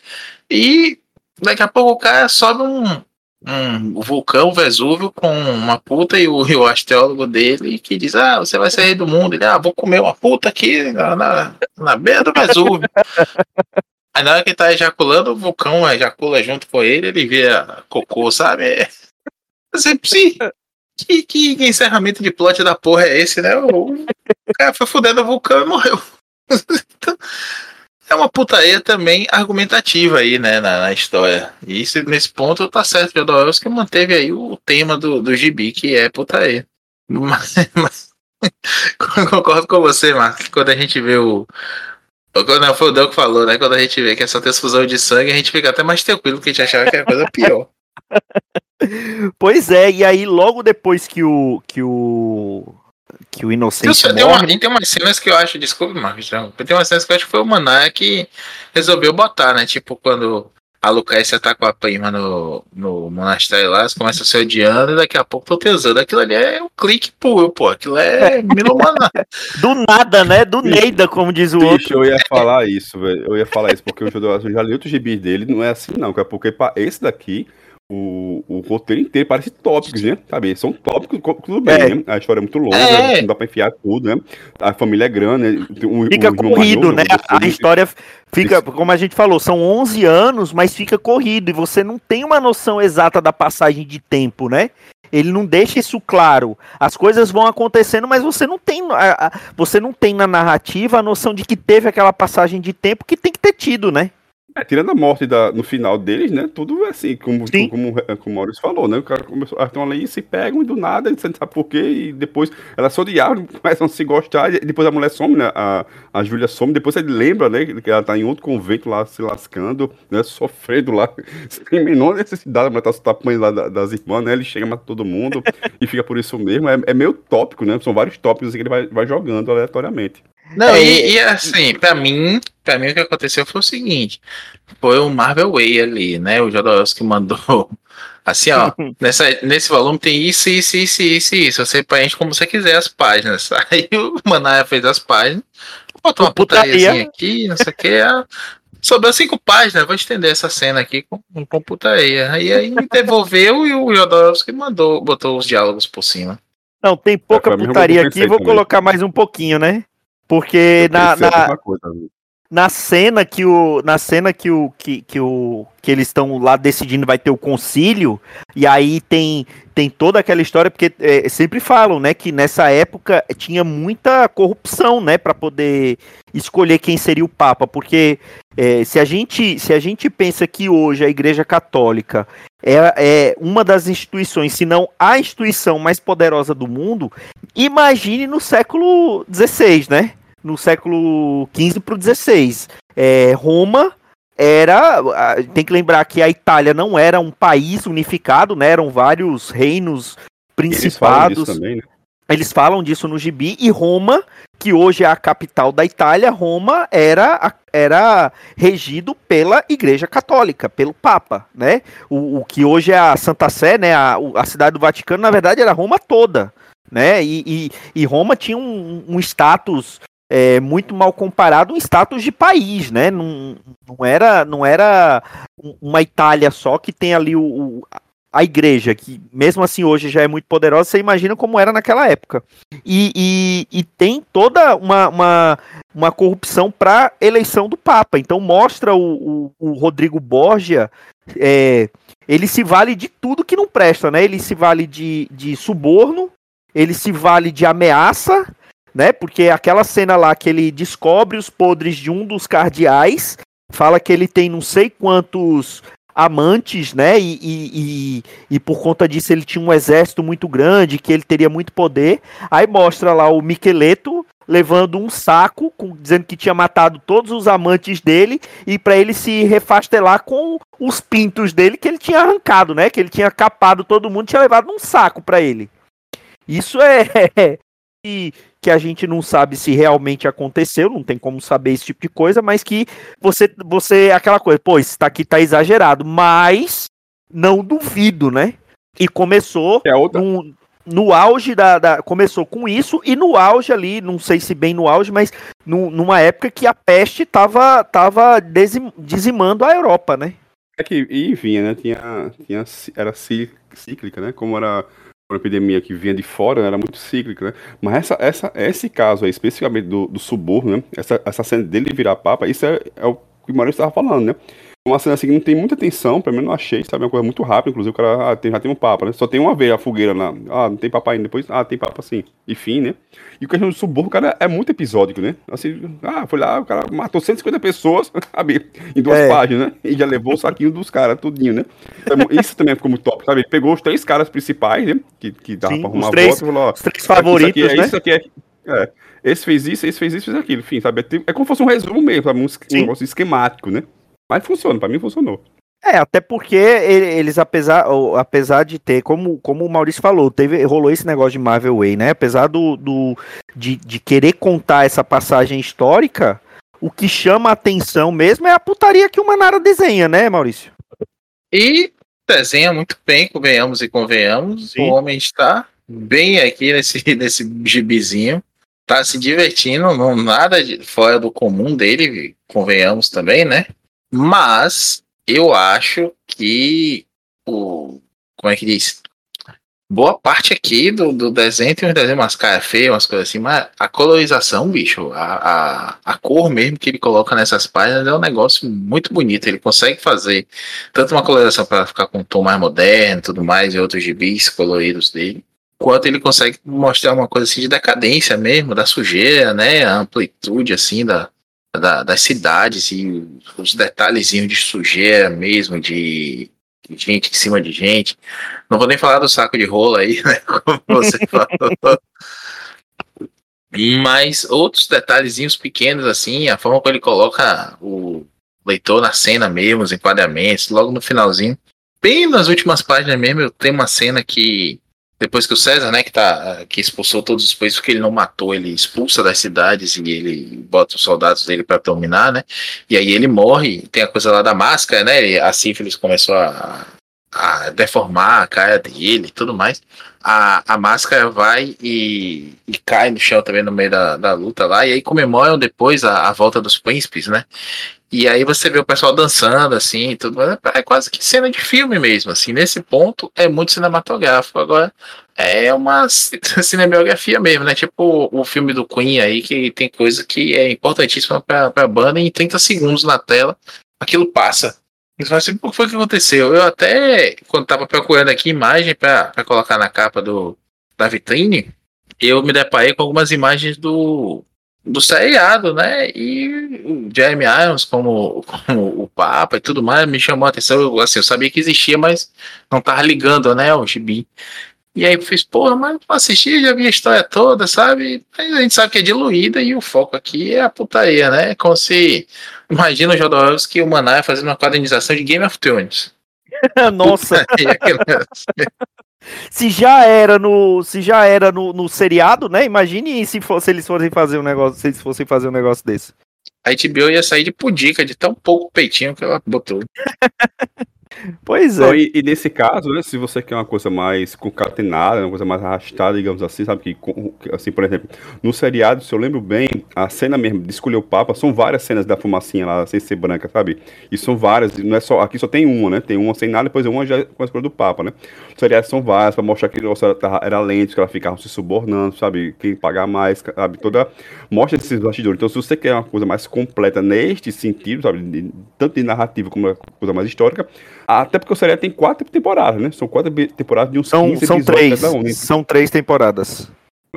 E daqui a pouco o cara sobe um, um vulcão Vesúvio com uma puta e o, e o astrólogo dele que diz: Ah, você vai sair do mundo. Ele, ah, vou comer uma puta aqui na, na, na beira do Vesúvio. Aí na hora que ele tá ejaculando, o vulcão ejacula junto com ele, ele vira cocô, sabe? Sim. Que, que, que, encerramento de plot da porra é esse, né? O, o cara foi fudendo o vulcão e morreu. então, é uma putaria também argumentativa aí, né, na, na história. E isso, nesse ponto tá certo, Jodorowsky manteve aí o tema do, do gibi, que é putaria. Mas, mas concordo com você, Marcos, quando a gente vê o. Não, foi o Del que falou, né? Quando a gente vê que é só transfusão de sangue, a gente fica até mais tranquilo, porque a gente achava que era coisa pior. pois é, e aí logo depois que o. que o que o inocente morre. Tem, uma, tem umas cenas que eu acho, desculpe, Marcos, tem umas cenas que eu acho que foi o Maná que resolveu botar, né? Tipo, quando a Lucrécia tá com a prima no, no monastério lá, eles começam a se odiando e daqui a pouco tô tesando. Aquilo ali é um clique puro, pô. Aquilo é Milomaná. Do nada, né? Do Neida, como diz o Bicho, outro. eu ia falar isso, velho. Eu ia falar isso porque eu já li outros gibis dele, não é assim não, é porque esse daqui o, o roteiro inteiro parece tópicos, né? Sabe? São tópicos, tudo bem, é. né? A história é muito longa, é. né? não dá pra enfiar tudo, né? A família é grande, né? Um, fica um corrido, né? A, história fica, como a gente falou, são 11 anos, mas fica corrido e você não tem uma noção exata da passagem de tempo, né? Ele não deixa isso claro. As coisas vão acontecendo, mas você não tem, você não tem na narrativa a noção de que teve aquela passagem de tempo que tem que ter tido, né? É, tirando a morte da, no final deles, né? Tudo assim, como, como, como, o Maurício falou, né? O cara começou, estão ali se pegam e do nada, você não sabe por quê, e depois elas se odiaram, começam a se gostar, e depois a mulher some, né? A, a Júlia some, depois ele lembra, né? Que ela tá em outro convento lá se lascando, né? Sofrendo lá, sem menor necessidade, a mulher tá tapando lá das irmãs, né? Ele chega, mata todo mundo e fica por isso mesmo. É, é meio tópico, né? São vários tópicos que ele vai, vai jogando aleatoriamente. Não, é, e, e, assim, para mim, para mim o que aconteceu foi o seguinte: foi o Marvel Way ali, né? O Jodorowsky mandou assim, ó, nessa, nesse volume tem isso, isso, isso, isso, isso. Você preenche como você quiser as páginas. Aí o Manaia fez as páginas, botou uma putaria aqui, não sei o que. Sobrou cinco páginas, vou estender essa cena aqui com, com putaria. Aí aí me devolveu e o Jodorowsky mandou, botou os diálogos por cima. Não, tem pouca é, putaria aqui, vou também. colocar mais um pouquinho, né? Porque na, na, na cena que o na cena que o que, que o que eles estão lá decidindo vai ter o concílio e aí tem tem toda aquela história porque é, sempre falam né que nessa época tinha muita corrupção né para poder escolher quem seria o papa porque é, se a gente se a gente pensa que hoje a Igreja Católica é, é uma das instituições se não a instituição mais poderosa do mundo imagine no século XVI né no século XV para o XVI. É, Roma era. Tem que lembrar que a Itália não era um país unificado, né? Eram vários reinos principados. Eles falam, também, né? Eles falam disso no gibi, e Roma, que hoje é a capital da Itália, Roma era, era regido pela Igreja Católica, pelo Papa, né? O, o que hoje é a Santa Sé, né? A, a cidade do Vaticano, na verdade, era Roma toda né? E, e, e, Roma tinha um, um status é, muito mal comparado um status de país, né? Não, não, era, não era uma Itália só que tem ali o, o, a igreja, que mesmo assim hoje já é muito poderosa, você imagina como era naquela época. E, e, e tem toda uma, uma, uma corrupção para eleição do Papa. Então mostra o, o, o Rodrigo Borgia. É, ele se vale de tudo que não presta, né? Ele se vale de, de suborno, ele se vale de ameaça, né? Porque aquela cena lá que ele descobre os podres de um dos cardeais, fala que ele tem não sei quantos amantes, né? E, e, e, e, por conta disso ele tinha um exército muito grande, que ele teria muito poder. Aí mostra lá o Miqueleto levando um saco, com, dizendo que tinha matado todos os amantes dele e para ele se refastelar com os pintos dele que ele tinha arrancado, né? Que ele tinha capado todo mundo, tinha levado um saco para ele. Isso é que a gente não sabe se realmente aconteceu, não tem como saber esse tipo de coisa, mas que você, você aquela coisa, pô, isso tá aqui tá exagerado, mas não duvido, né? E começou é outra... no, no auge da, da, Começou com isso, e no auge ali, não sei se bem no auge, mas no, numa época que a peste tava, tava dizimando a Europa, né? É que, e vinha, né? Tinha, tinha, era cíclica, né? Como era uma epidemia que vinha de fora, né, era muito cíclica, né? Mas essa, essa, esse caso aí, especificamente do, do suborno, né? Essa, essa cena dele virar papa, isso é, é o que o Maurício estava falando, né? Uma cena assim que não tem muita tensão, pelo menos não achei, sabe? É uma coisa muito rápida, inclusive o cara ah, tem, já tem um papa, né? Só tem uma vez a fogueira lá. Ah, não tem papa ainda, depois, ah, tem papa sim. Enfim, né? E o questão do suborno, cara, é muito episódico, né? Assim, ah, foi lá, o cara matou 150 pessoas, sabe? Em duas é. páginas, né? E já levou o saquinho dos caras, tudinho, né? Então, isso também ficou muito top, sabe? Ele pegou os três caras principais, né? Que, que dava sim, pra arrumar os três, volta, os três favoritos, aqui, é, né? Isso aqui é, é, esse fez isso, esse fez isso, fez aquilo, enfim, sabe? É, é como se fosse um resumo mesmo, sabe? Um, um negócio esquemático, né? Mas funciona, pra mim funcionou. É, até porque eles, apesar, apesar de ter, como, como o Maurício falou, teve, rolou esse negócio de Marvel Way, né? Apesar do, do de, de querer contar essa passagem histórica, o que chama a atenção mesmo é a putaria que o Manara desenha, né, Maurício? E desenha muito bem, convenhamos e convenhamos. Sim. O homem está bem aqui nesse, nesse gibizinho. Tá se divertindo, não nada de, fora do comum dele, convenhamos também, né? Mas eu acho que o. Como é que diz? boa parte aqui do, do desenho tem uns desenhos umas caras feias, umas coisas assim, mas a colorização, bicho, a, a, a cor mesmo que ele coloca nessas páginas é um negócio muito bonito. Ele consegue fazer tanto uma colorização para ficar com um tom mais moderno tudo mais, e outros gibis coloridos dele, quanto ele consegue mostrar uma coisa assim de decadência mesmo, da sujeira, né? A amplitude assim da, da, das cidades e os detalhezinhos de sujeira mesmo, de gente em cima de gente. Não vou nem falar do saco de rola aí, né? Como você falou. Mas outros detalhezinhos pequenos, assim, a forma como ele coloca o leitor na cena mesmo, os enquadramentos, logo no finalzinho. Bem nas últimas páginas mesmo, eu tenho uma cena que depois que o César, né, que, tá, que expulsou todos os presos, porque ele não matou, ele expulsa das cidades e ele bota os soldados dele para dominar, né? E aí ele morre, tem a coisa lá da máscara, né? A sífilis começou a, a deformar a cara dele e tudo mais. A, a máscara vai e, e, cai no chão também no meio da, da luta lá, e aí comemoram depois a, a volta dos príncipes, né? E aí você vê o pessoal dançando, assim, tudo. É quase que cena de filme mesmo, assim. Nesse ponto é muito cinematográfico. Agora é uma cinematografia mesmo, né? Tipo o filme do Queen aí, que tem coisa que é importantíssima pra, pra banda e em 30 segundos na tela aquilo passa. Então, assim, o que foi que aconteceu? Eu até, quando tava procurando aqui imagem para colocar na capa do, da vitrine, eu me deparei com algumas imagens do do seriado, né? E o Jeremy Irons como, como, o Papa e tudo mais me chamou a atenção. Eu, assim, eu sabia que existia, mas não tava ligando, né? O gibi. E aí eu fiz, porra, mas assisti, já vi a história toda, sabe? Mas a gente sabe que é diluída e o foco aqui é a putaria, né? Como se. Imagina o Jodorowsky e o Maná fazendo uma quadrinização de Game of Thrones. Nossa! se já era no se já era no, no seriado, né? Imagine se, for, se eles fossem fazer um negócio, se eles fossem fazer um negócio desse. A HBO ia sair de pudica de tão pouco peitinho que ela botou. Pois é. Então, e, e, nesse caso, né, se você quer uma coisa mais concatenada, uma coisa mais arrastada, digamos assim, sabe? Que, assim, por exemplo, no seriado, se eu lembro bem, a cena mesmo de escolher o Papa, são várias cenas da fumacinha lá, sem ser branca, sabe? E são várias, não é só, aqui só tem uma, né? Tem uma sem nada, depois uma já com a escolha do Papa, né? Os seriados são várias, pra mostrar que negócio era, era lento, que ela ficava se subornando, sabe? Quem pagar mais, sabe? Toda. Mostra esses bastidores. Então, se você quer uma coisa mais completa neste sentido, sabe? De, tanto de narrativa como uma coisa mais histórica, até porque o seriado tem quatro temporadas, né? São quatro temporadas de uns são, 15 são três, cada um. Né? São três temporadas.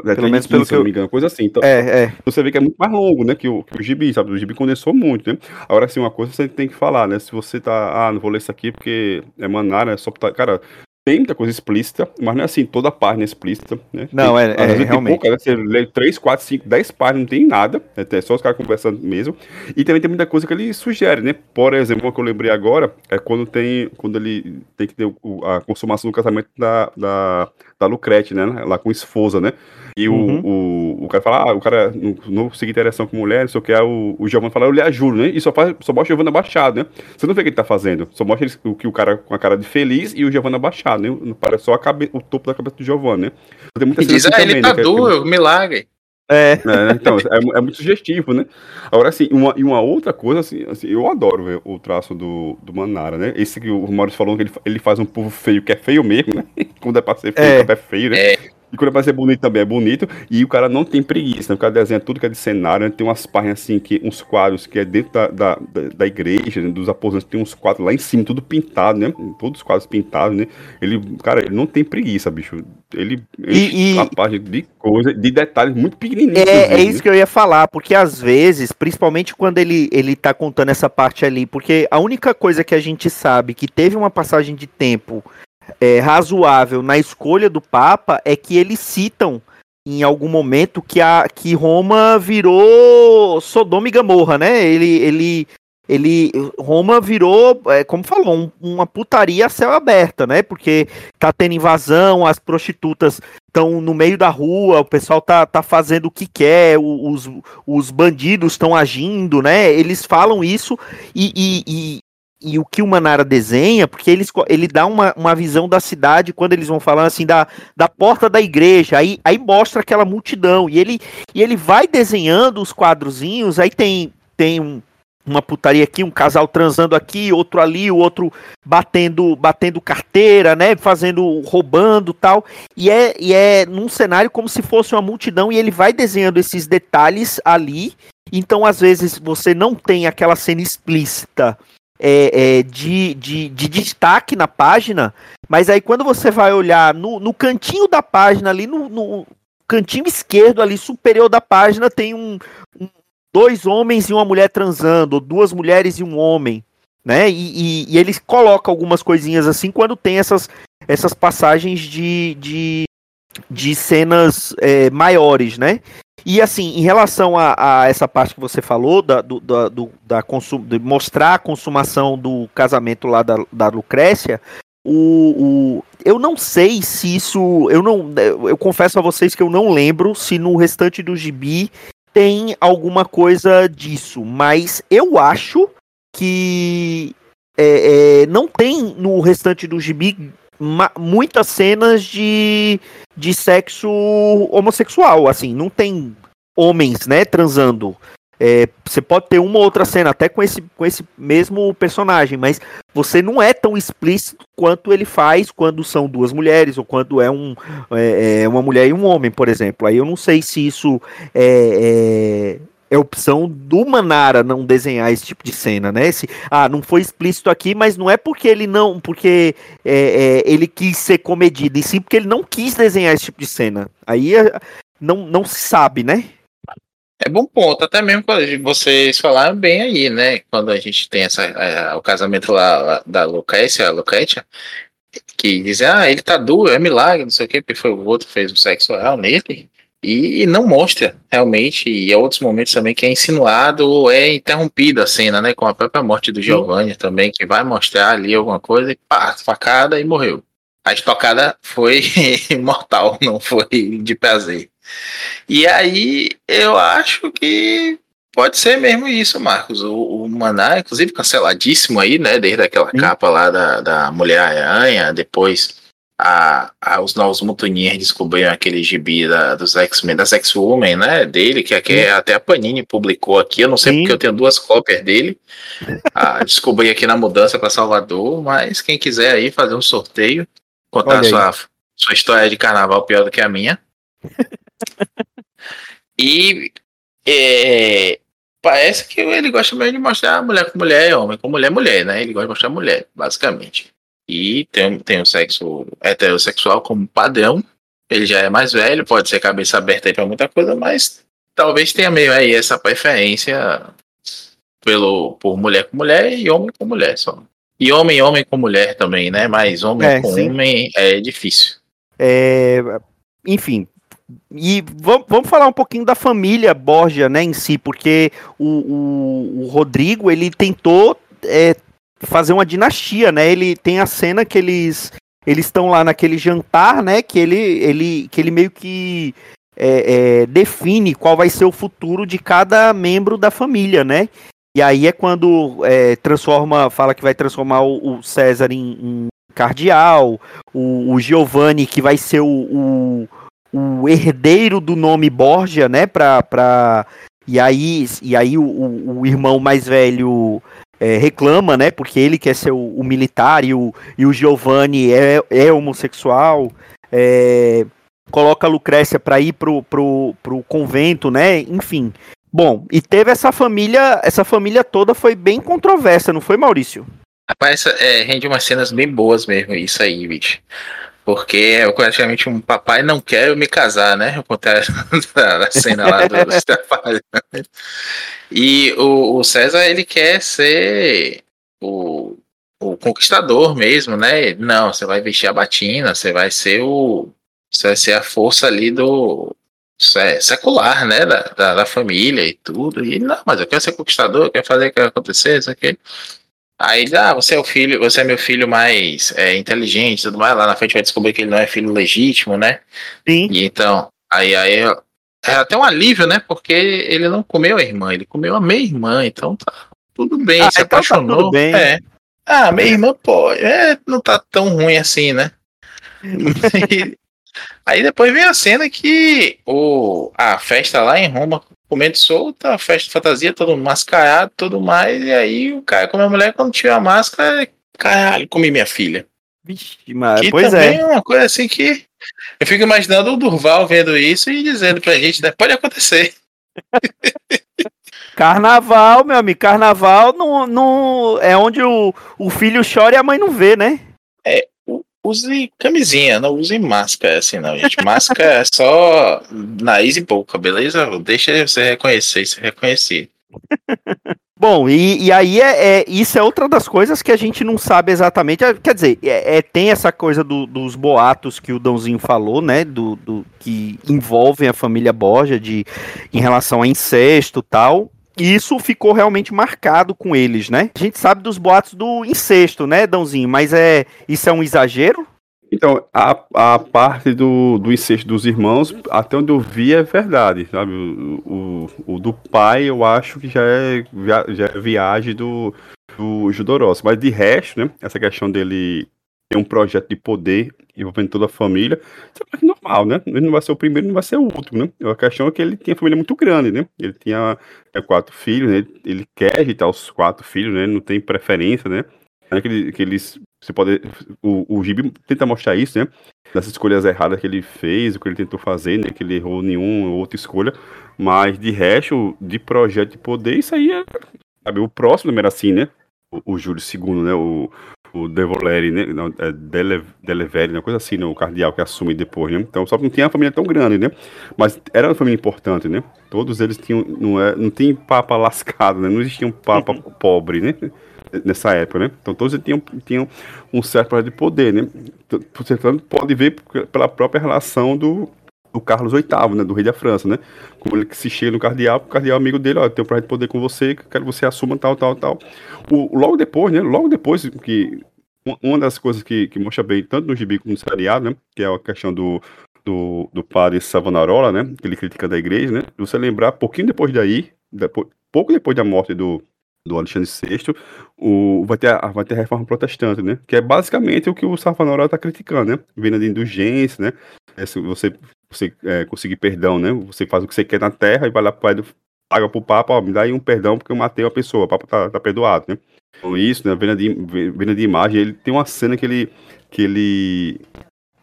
É, pelo menos 15, pelo que eu... não me engano, coisa assim. Então, é, é. Você vê que é muito mais longo, né, que o, que o gibi, sabe? O gibi condensou muito, né? Agora, assim, uma coisa você tem que falar, né? Se você tá, ah, não vou ler isso aqui porque é Manara, é só... Cara, tem muita coisa explícita, mas não é assim, toda página é explícita, né? Não, tem, é, é realmente. Pouca, né? Você lê 3, 4, 5, 10 páginas, não tem nada, né? é só os caras conversando mesmo. E também tem muita coisa que ele sugere, né? Por exemplo, uma que eu lembrei agora é quando tem, quando ele tem que ter a consumação do casamento da, da, da Lucrete, né? Lá com esposa, né? E uhum. o, o, o cara fala, ah, o cara não, não conseguir interação com mulher, não sei o que, é o, o Giovanni fala, eu lhe ajudo, né? E só, faz, só mostra o Giovanni abaixado, né? Você não vê o que ele tá fazendo, só mostra ele, o que o cara com a cara de feliz e o Giovanni abaixado, né? Parece só a cabe, o topo da cabeça do Giovanni, né? Tem muita e diz, assim ah, ele tá né, duro, que... milagre. É. é então, é, é, muito sugestivo, né? Agora, assim, uma, e uma outra coisa, assim, assim eu adoro ver o traço do, do Manara, né? Esse que o Maurício falou, que ele, ele faz um povo feio, que é feio mesmo, né? Quando é pra ser feio, é, é feio, né? É. E quando é pra ser bonito também é bonito. E o cara não tem preguiça, né? O cara desenha tudo que é de cenário, né? Tem umas páginas assim, que, uns quadros que é dentro da, da, da, da igreja, né? dos aposentos, tem uns quadros lá em cima, tudo pintado, né? Todos os quadros pintados, né? Ele, cara, ele não tem preguiça, bicho. Ele e, e... a página de coisa, de detalhes muito pequenininhos. É, é isso né? que eu ia falar, porque às vezes, principalmente quando ele, ele tá contando essa parte ali, porque a única coisa que a gente sabe que teve uma passagem de tempo é, razoável na escolha do Papa é que eles citam em algum momento que, a, que Roma virou Sodoma e Gamorra, né? Ele, ele, ele Roma virou, é, como falou, um, uma putaria a céu aberta, né? Porque tá tendo invasão, as prostitutas estão no meio da rua, o pessoal tá, tá fazendo o que quer, os, os bandidos estão agindo, né? Eles falam isso e, e, e o que o Manara desenha, porque ele, ele dá uma, uma visão da cidade quando eles vão falando assim da, da porta da igreja, aí, aí mostra aquela multidão, e ele, e ele vai desenhando os quadrozinhos, aí tem, tem um, uma putaria aqui, um casal transando aqui, outro ali, o outro batendo, batendo carteira, né, fazendo, roubando, tal. E é, e é num cenário como se fosse uma multidão e ele vai desenhando esses detalhes ali. Então, às vezes você não tem aquela cena explícita é, é, de, de, de, destaque na página, mas aí quando você vai olhar no, no cantinho da página, ali no, no, cantinho esquerdo, ali superior da página, tem um, um dois homens e uma mulher transando, duas mulheres e um homem, né? E, e, e eles colocam algumas coisinhas assim quando tem essas, essas passagens de, de, de cenas é, maiores, né? E assim, em relação a, a, essa parte que você falou, da, do, da, do, da consum, de mostrar a consumação do casamento lá da, da Lucrécia, o, o, eu não sei se isso. Eu não. Eu confesso a vocês que eu não lembro se no restante do gibi tem alguma coisa disso, mas eu acho que é, é, não tem no restante do gibi muitas cenas de, de sexo homossexual, assim, não tem homens, né, transando. É, você pode ter uma ou outra cena até com esse, com esse mesmo personagem, mas você não é tão explícito quanto ele faz quando são duas mulheres ou quando é, um, é, é uma mulher e um homem, por exemplo. Aí eu não sei se isso é, é, é, opção do Manara não desenhar esse tipo de cena, né? Se, ah, não foi explícito aqui, mas não é porque ele não, porque é, é, ele quis ser comedido, e sim porque ele não quis desenhar esse tipo de cena. Aí não, não se sabe, né? É bom ponto, até mesmo quando vocês falaram bem aí, né? Quando a gente tem essa, é, o casamento lá, da Lucrécia, Lucrécia, que dizem, ah, ele tá duro, é milagre, não sei o quê, porque foi o outro fez um sexo oral nele, e, e não mostra realmente, e há outros momentos também que é insinuado ou é interrompido a cena, né? Com a própria morte do Giovanni também, que vai mostrar ali alguma coisa, e pá, facada e morreu. A estocada foi mortal, não foi de prazer. E aí eu acho que pode ser mesmo isso, Marcos. O, o Maná, inclusive, canceladíssimo aí, né? Desde aquela Sim. capa lá da, da Mulher-Aranha, depois a, a, os novos Mutuniers descobriram aquele gibi da, dos X-Men, das X-Women, né? Dele, que, que é, até a Panini publicou aqui. Eu não sei Sim. porque eu tenho duas cópias dele. Ah, descobri aqui na mudança para Salvador, mas quem quiser aí fazer um sorteio, contar sua, sua história de carnaval pior do que a minha. e é, parece que ele gosta mesmo de mostrar mulher com mulher, homem com mulher, mulher, né? Ele gosta de mostrar mulher, basicamente. E tem, tem o sexo heterossexual como padrão. Ele já é mais velho, pode ser cabeça aberta aí pra muita coisa, mas talvez tenha meio aí essa preferência pelo, por mulher com mulher e homem com mulher só. E homem, homem com mulher também, né? Mas homem é, com sim. homem é difícil. É, enfim, e vamos falar um pouquinho da família Borgia, né, em si, porque o, o, o Rodrigo, ele tentou é, fazer uma dinastia, né, ele tem a cena que eles eles estão lá naquele jantar, né, que ele, ele, que ele meio que é, é, define qual vai ser o futuro de cada membro da família, né, e aí é quando é, transforma, fala que vai transformar o, o César em, em cardeal, o, o Giovanni que vai ser o, o herdeiro do nome Borgia, né? Pra, pra... E aí, e aí o irmão mais velho é, reclama, né? Porque ele quer ser o, o militar e o, e o Giovanni é, é homossexual. É, coloca a Lucrécia para ir pro, pro, pro convento, né? Enfim. Bom, e teve essa família, essa família toda foi bem controversa, não foi, Maurício? Rapaz, é, rende umas cenas bem boas mesmo, isso aí, bicho. Porque é praticamente um papai não quer me casar, né? Acontece na cena lá do trabalho. E o, o, César, ele quer ser o, o conquistador mesmo, né? Não, você vai vestir a batina, você vai ser o. Você vai ser a força ali do. secular, né? Da, da, da família e tudo. E não, mas eu quero ser conquistador, eu quero fazer o que acontecer, isso aqui. Aí ele, ah, você é o filho, você é meu filho mais é, inteligente, tudo mais. Lá na frente vai descobrir que ele não é filho legítimo, né? Sim. E então, aí, aí é até um alívio, né? Porque ele não comeu a irmã, ele comeu a minha irmã, então tá tudo bem, ah, se então apaixonou. Tá tudo bem. É. Ah, minha irmã, pô, é, não tá tão ruim assim, né? aí depois vem a cena que o, a festa lá em Roma comendo solta, festa de fantasia, todo mascarado, tudo mais, e aí o cara com a mulher, quando tira a máscara, caralho, comi minha filha. Vixe, mas, que pois também é. é uma coisa assim que eu fico imaginando o Durval vendo isso e dizendo pra gente, né, pode acontecer. Carnaval, meu amigo, carnaval não, não é onde o, o filho chora e a mãe não vê, né? Use camisinha, não use máscara assim não, gente. Máscara é só nariz e boca, beleza? Deixa você reconhecer e ser reconhecido. Bom, e, e aí é, é- isso é outra das coisas que a gente não sabe exatamente. É, Quer dizer, é, é- tem essa coisa do- dos boatos que o Dãozinho falou, né? Do, do- que envolvem a família Borja de, em relação a incesto tal. E isso ficou realmente marcado com eles, né? A gente sabe dos boatos do incesto, né, Dãozinho? Mas é isso é um exagero? Então, a, a parte do, do incesto dos irmãos, até onde eu vi, é verdade, sabe? O, o, o do pai, eu acho que já é, já é viagem do, do Judorossi. Mas de resto, né? Essa questão dele ter um projeto de poder envolvendo toda a família, isso é normal, né? Ele não vai ser o primeiro, não vai ser o último, né? A questão é que ele tinha família muito grande, né? Ele tinha é, quatro filhos, né? Ele quer agitar os quatro filhos, né? Não tem preferência, né? É que, ele- que eles. Você pode. O, o Gibi tenta mostrar isso, né? Das escolhas erradas que ele fez, o que ele tentou fazer, né? Que ele errou nenhuma outra escolha. Mas de resto, de projeto de poder, isso aí é. Sabe, o próximo era assim, né? O, o Júlio II, né? O, o Devoleri, né? Não, é Dele, Deleveri, uma coisa assim, né? O cardeal que assume depois, né? Então, só que não tinha uma família tão grande, né? Mas era uma família importante, né? Todos eles tinham. Não, é, não tem papa lascado, né? Não existia um papa pobre, né? Nessa época, né? Então todos eles tinham, tinham um certo de poder, né? Portanto, pode ver pela própria relação do, do Carlos VIII, né? Do rei da França, né? Como ele se chega no cardeal, o cardeal é amigo dele, ó, tenho um projeto de poder com você, quero que você assuma tal, tal, tal. O, logo depois, né? Logo depois que uma- das coisas que, que mostra bem, tanto no gibi como no seriado, né? Que é a questão do, do, do padre Savonarola, né? Que ele criticando a igreja, né? Você lembrar, pouquinho depois daí, depois, pouco depois da morte do, do Alexandre VI, o, vai, ter a, vai ter a reforma protestante, né? Que é basicamente o que o Savonarola está criticando, né? Venda de indulgência, né? É, se você você é, conseguir perdão, né? Você faz o que você quer na terra e vai lá paga pro Papa, ó, me dá aí um perdão porque eu matei uma pessoa, o Papa tá, tá perdoado, né? Então isso, né? Venda de, venda de imagem, ele tem uma cena que ele que ele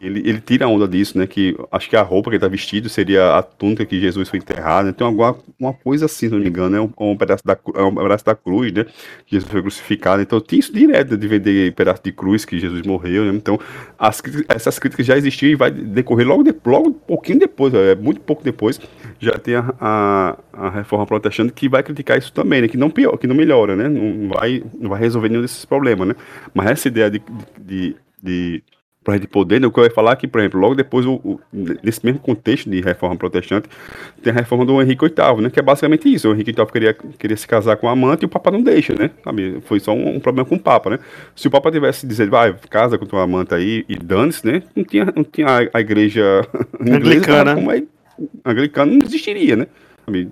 ele, ele tira a onda disso, né? Que acho que a roupa que ele tá vestido seria a túnica que Jesus foi enterrado. Né? Tem alguma uma coisa assim, se não me engano, né? Um, um pedaço da, é um pedaço da cruz, né? Que Jesus foi crucificado. Então tinha isso direto de vender pedaço de cruz que Jesus morreu, né? Então as, essas críticas já existiam e vai decorrer logo, de, logo um pouquinho depois, é muito pouco depois, já tem a, a, a reforma protestante que vai criticar isso também, né? Que não pior, que não melhora, né? Não vai, não vai resolver nenhum desses problemas, né? Mas essa ideia de, de, de projeto de poder, né, o que eu ia falar é que, por exemplo, logo depois, o, o- nesse mesmo contexto de reforma protestante, tem a reforma do Henrique VIII, né, que é basicamente isso, o Henrique VIII queria, queria se casar com a amante e o Papa não deixa, né, sabe, foi só um, um problema com o Papa, né, se o Papa tivesse dizer, vai, casa com tua amante aí e dane-se, né, não tinha, não tinha a, a igreja Anglicana. como é, anglicana não existiria, né?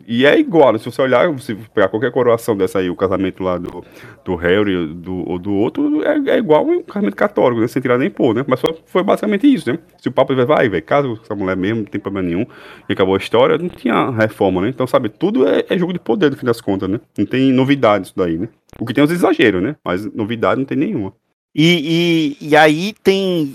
E é igual, se você olhar, se pegar qualquer coroação dessa aí, o casamento lá do, do Harry do, ou do outro, é, é igual um casamento católico, né? Sem tirar nem pôr, né? Mas foi, foi basicamente isso, né? Se o Papa tivesse, vai, velho, casa com essa mulher mesmo, não tem problema nenhum, e acabou a história, não tinha reforma, né? Então, sabe, tudo é, é jogo de poder, no fim das contas, né? Não tem novidade isso daí, né? O que tem é os exageros, né? Mas novidade não tem nenhuma. E, e, e aí tem.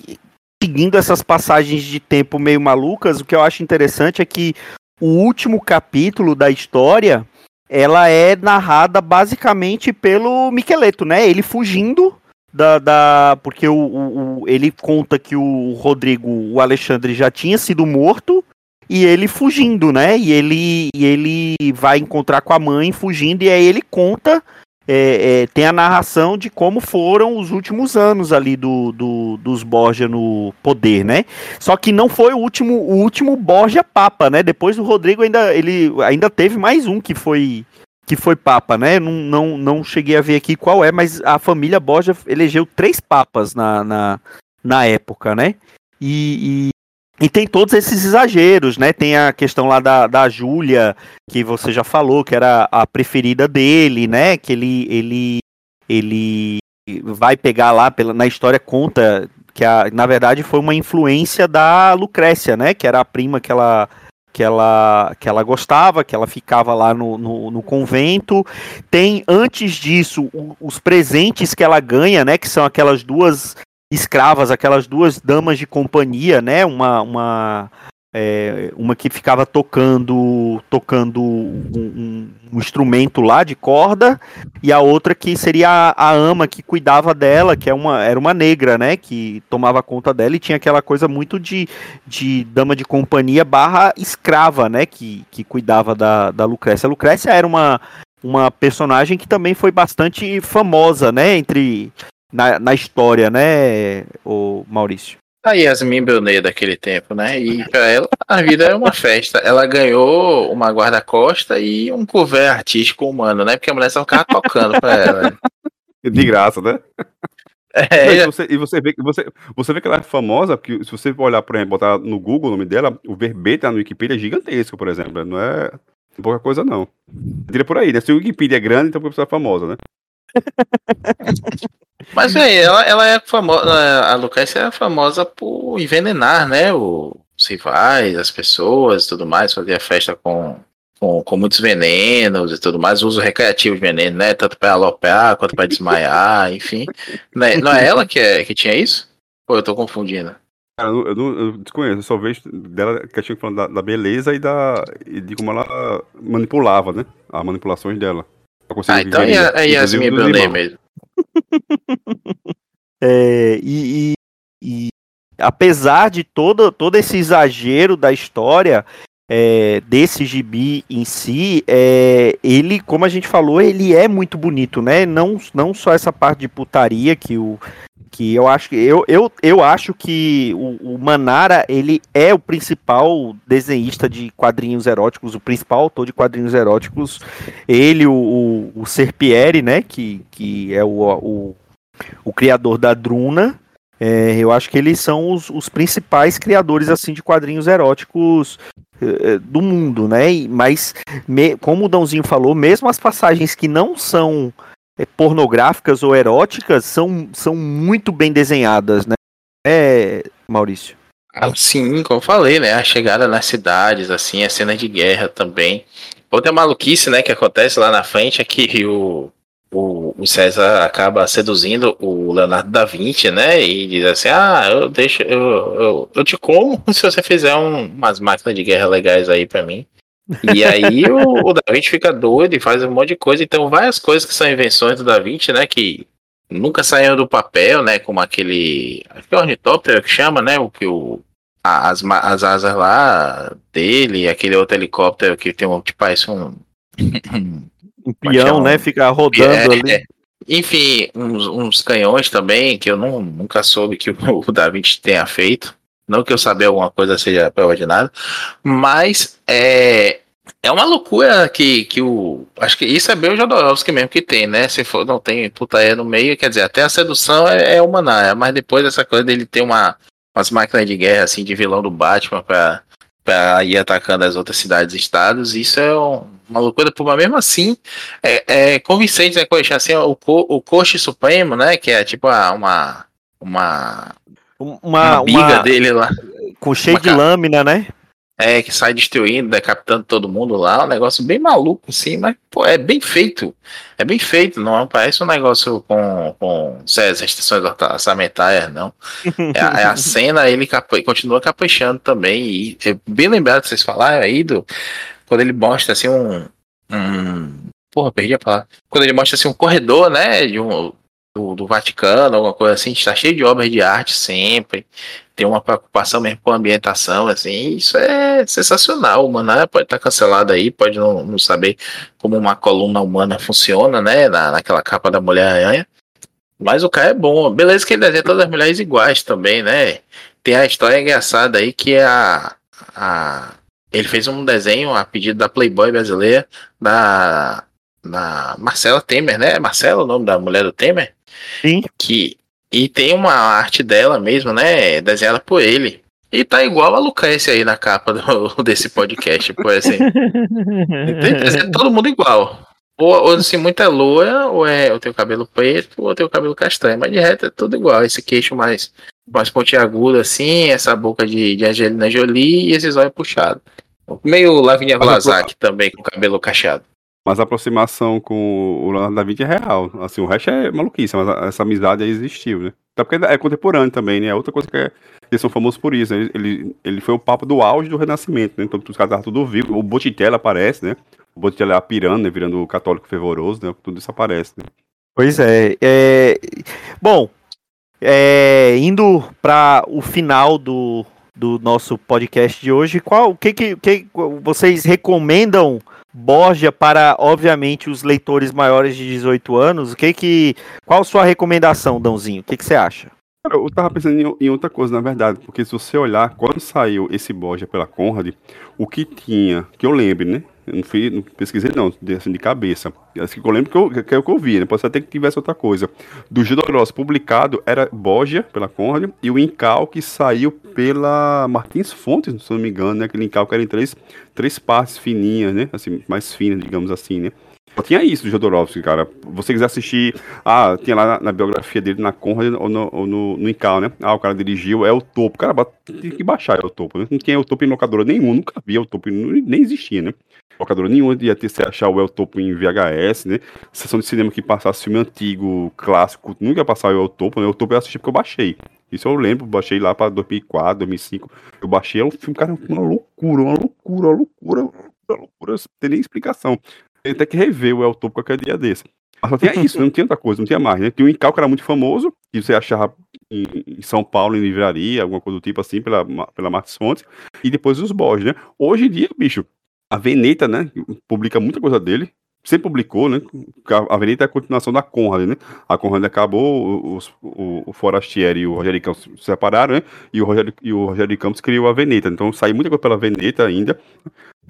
Seguindo essas passagens de tempo meio malucas, o que eu acho interessante é que o último capítulo da história ela é narrada basicamente pelo Miqueleto, né? Ele fugindo da. da porque o, o- o- ele conta que o Rodrigo, o Alexandre, já tinha sido morto. E ele fugindo, né? E ele, e ele vai encontrar com a mãe fugindo, e aí ele conta é, é, tem a narração de como foram os últimos anos ali do, do- dos Borgia no poder, né? Só que não foi o último, o último Borgia Papa, né? Depois o Rodrigo ainda, ele, ainda teve mais um que foi que foi Papa, né? Não, não, não cheguei a ver aqui qual é, mas a família Borgia elegeu três papas na, na, na época, né? E, e, tem todos esses exageros, né? Tem a questão lá da, da Júlia, que você já falou, que era a preferida dele, né? Que ele ele ele vai pegar lá pela, na história conta que a, na verdade foi uma influência da Lucrécia, né? Que era a prima que ela que ela, que ela gostava, que ela ficava lá no, no, no convento. Tem, antes disso, o, os presentes que ela ganha, né? Que são aquelas duas escravas, aquelas duas damas de companhia, né? Uma, uma, é, uma que ficava tocando tocando um, um, um, instrumento lá de corda e a outra que seria a, a, ama que cuidava dela, que é uma, era uma negra, né, que tomava conta dela e tinha aquela coisa muito de, de dama de companhia barra escrava, né, que, que cuidava da, da Lucrécia. A Lucrécia era uma, uma personagem que também foi bastante famosa, né, entre na, na história, né, o Maurício. A Yasmin Brunet daquele tempo, né? E pra ela, a vida é uma festa. Ela ganhou uma guarda-costa e um couvert artístico humano, né? Porque a mulher só ficava tocando pra ela. De graça, né? É, e, você, e você, vê, você, você vê que ela é famosa, porque se você olhar, por exemplo, botar no Google o nome dela, o verbete no Wikipedia é gigantesco, por exemplo. Não é pouca coisa, não. Diria por aí, né? Se o Wikipedia é grande, então a pessoa é famosa, né? Mas é, ela, ela é famosa, a Lucrécia é famosa por envenenar, né? Os rivais, as pessoas e tudo mais, fazia festa com, com, com, muitos venenos e tudo mais, uso recreativo de veneno, né? Tanto para alopear quanto para desmaiar, enfim. Não é, não é ela que, é, que tinha isso? Ou eu tô confundindo? Cara, eu, eu, eu desconheço, eu só vejo dela que falando da, da, beleza e, da, e de como ela manipulava, né? As manipulações dela. Ah, então é Yasmin Brunet mesmo. é, e, e, e, apesar de todo, todo esse exagero da história é, desse gibi em si, é, ele, como a gente falou, ele é muito bonito, né? Não, não só essa parte de putaria que o que eu acho que eu, eu, eu acho que o, o, Manara ele é o principal desenhista de quadrinhos eróticos, o principal autor de quadrinhos eróticos. Ele, o, o, o Serpieri, né, que, que é o, o, o criador da Druna. É, eu acho que eles são os, os principais criadores assim de quadrinhos eróticos é, do mundo, né? Mas me, como o Dãozinho falou, mesmo as passagens que não são é, pornográficas ou eróticas são, são muito bem desenhadas, né? É, Maurício. Ah, sim, como eu falei, né? A chegada nas cidades, assim, a cena de guerra também. Outra maluquice, né, que acontece lá na frente é que o, o, o César acaba seduzindo o Leonardo da Vinci, né? E diz assim: Ah, eu deixo, eu, eu, eu te como se você fizer um, umas máquinas de guerra legais aí para mim. E aí o, o Da Vinci fica doido e faz um monte de coisa. Então, várias coisas que são invenções do Da Vinci, né? Que nunca saíram do papel, né? Como aquele. Acho que é ornitóptero que chama, né? O que o. As, as asas lá dele, aquele outro helicóptero que tem um. Tipo, parece um. um peão, né? Fica rodando é, ali. É. Enfim, uns, uns, canhões também, que eu não, nunca soube que o, o Da Vinci tenha feito. Não que eu saber alguma coisa seja pré-ordinada, mas é, é uma loucura que, que o. Acho que isso é bem o Jodorowsky mesmo que tem, né? Se for, não tem putaria no meio, quer dizer, até a sedução é, é mas depois essa coisa dele ter uma, umas máquinas de guerra assim de vilão do Batman pra, pra ir atacando as outras cidades e estados, isso é um, uma loucura, mas mesmo assim é, é convincente, né? Assim, o, o Coche Supremo, né? Que é tipo uma. uma uma, uma biga uma, dele lá. Com cheio de lâmina, né? É, que sai destruindo, decapitando todo mundo lá. Um negócio bem maluco, assim, mas pô, é bem feito. É bem feito, não parece um negócio com, com as restrições orçamentárias, não. É, a, é a cena, ele capo, continua caprichando também. E é bem lembrado que vocês falaram aí do. Quando ele mostra assim um. um porra, perdi a palavra. Quando ele mostra assim um corredor, né? De um, do, do, Vaticano, alguma coisa assim, está cheio de obras de arte sempre, tem uma preocupação mesmo com a ambientação, assim, isso é sensacional. O Maná pode estar cancelado aí, pode não, não saber como uma coluna humana funciona, né, na, naquela capa da Mulher-Aranha, mas o cara é bom. Beleza que ele desenha todas as mulheres iguais também, né? Tem a história engraçada aí que a, a ele fez um desenho a pedido da Playboy brasileira da, da Marcela Temer, né? Marcela, o nome da mulher do Temer? Sim. Que, e tem uma arte dela mesmo, né? Desenhada por ele. E tá igual a Lucrécia aí na capa do, desse podcast, por assim. é todo mundo igual. Ou, ou assim, muita lua, ou é o teu cabelo preto, ou o teu cabelo castanho. Mas de reto é tudo igual. Esse queixo mais, mais pontiagudo, assim, essa boca de, de Angelina Jolie e esses olhos puxados. Meio Lavinia Vlasak também, com cabelo cacheado. Mas a aproximação com o Leonardo da Vinci é real. Assim, o resto é maluquice, mas essa amizade existiu, né? Até porque é contemporâneo também, né? É outra coisa que é, eles são famosos por isso. Né? Ele, ele foi o papo do auge do Renascimento, né? Então os caras estavam tudo vivo. O Botticelli aparece, né? O Botticelli é a pirando, né? Virando o católico fervoroso, né? Tudo isso aparece, né? Pois é. é... Bom, é... indo para o final do, do nosso podcast de hoje, qual o que, que, que vocês recomendam Borgia para, obviamente, os leitores maiores de 18 anos. O que que. Qual a sua recomendação, Dãozinho? O que, que você acha? Eu tava pensando em, outra coisa, na verdade, porque se você olhar, quando saiu esse Borgia pela Conrad, o que tinha, que eu lembro, né? Eu não, fui, não pesquisei não, assim, de cabeça. Assim, eu lembro que, eu, que é o que eu vi, né? Pode ser até que tivesse outra coisa. Do Judorós publicado era Borgia, pela Conrad, e o Incal que saiu pela Martins Fontes, se não me engano, né? Aquele Incal que era em três, três partes fininhas, né? Assim, mais finas, digamos assim, né? Só tinha isso do Jodorowsky, cara. Você quiser assistir. Ah, tinha lá na, na biografia dele, na Conrad ou no, ou no, no Incal, né? Ah, o cara dirigiu, é o topo. Cara, tem que baixar é o topo, né? Não tinha o topo em locadora nenhum, nunca vi o topo, nem existia, né? Locadora nenhuma ia ter se achar o El Topo em VHS, né? Sessão de cinema que passasse filme antigo, clássico, nunca ia passar o El Topo, né? O El Topo eu assisti porque eu baixei. Isso eu lembro, baixei lá para 2004, 2005. Eu baixei, é um filme, cara, uma loucura, uma loucura, uma loucura, uma loucura, não tem nem explicação. Tem até que rever o El Topo qualquer dia desse. Mas só tinha isso, não tinha outra coisa, não tinha mais, né? Tinha um Incal que era muito famoso, que você achava em, São Paulo, em livraria, alguma coisa do tipo assim, pela, pela Martins Fontes, e depois os Borges, né? Hoje em dia, bicho, a Veneta, né, publica muita coisa dele, sempre publicou, né? A Veneta é a continuação da Conrad, né? A Conrad acabou, os, o, o Forastieri e o Rogério Campos se separaram, né? E o Rogério, e o Rogério Campos criou a Veneta. Então saiu muita coisa pela Veneta ainda.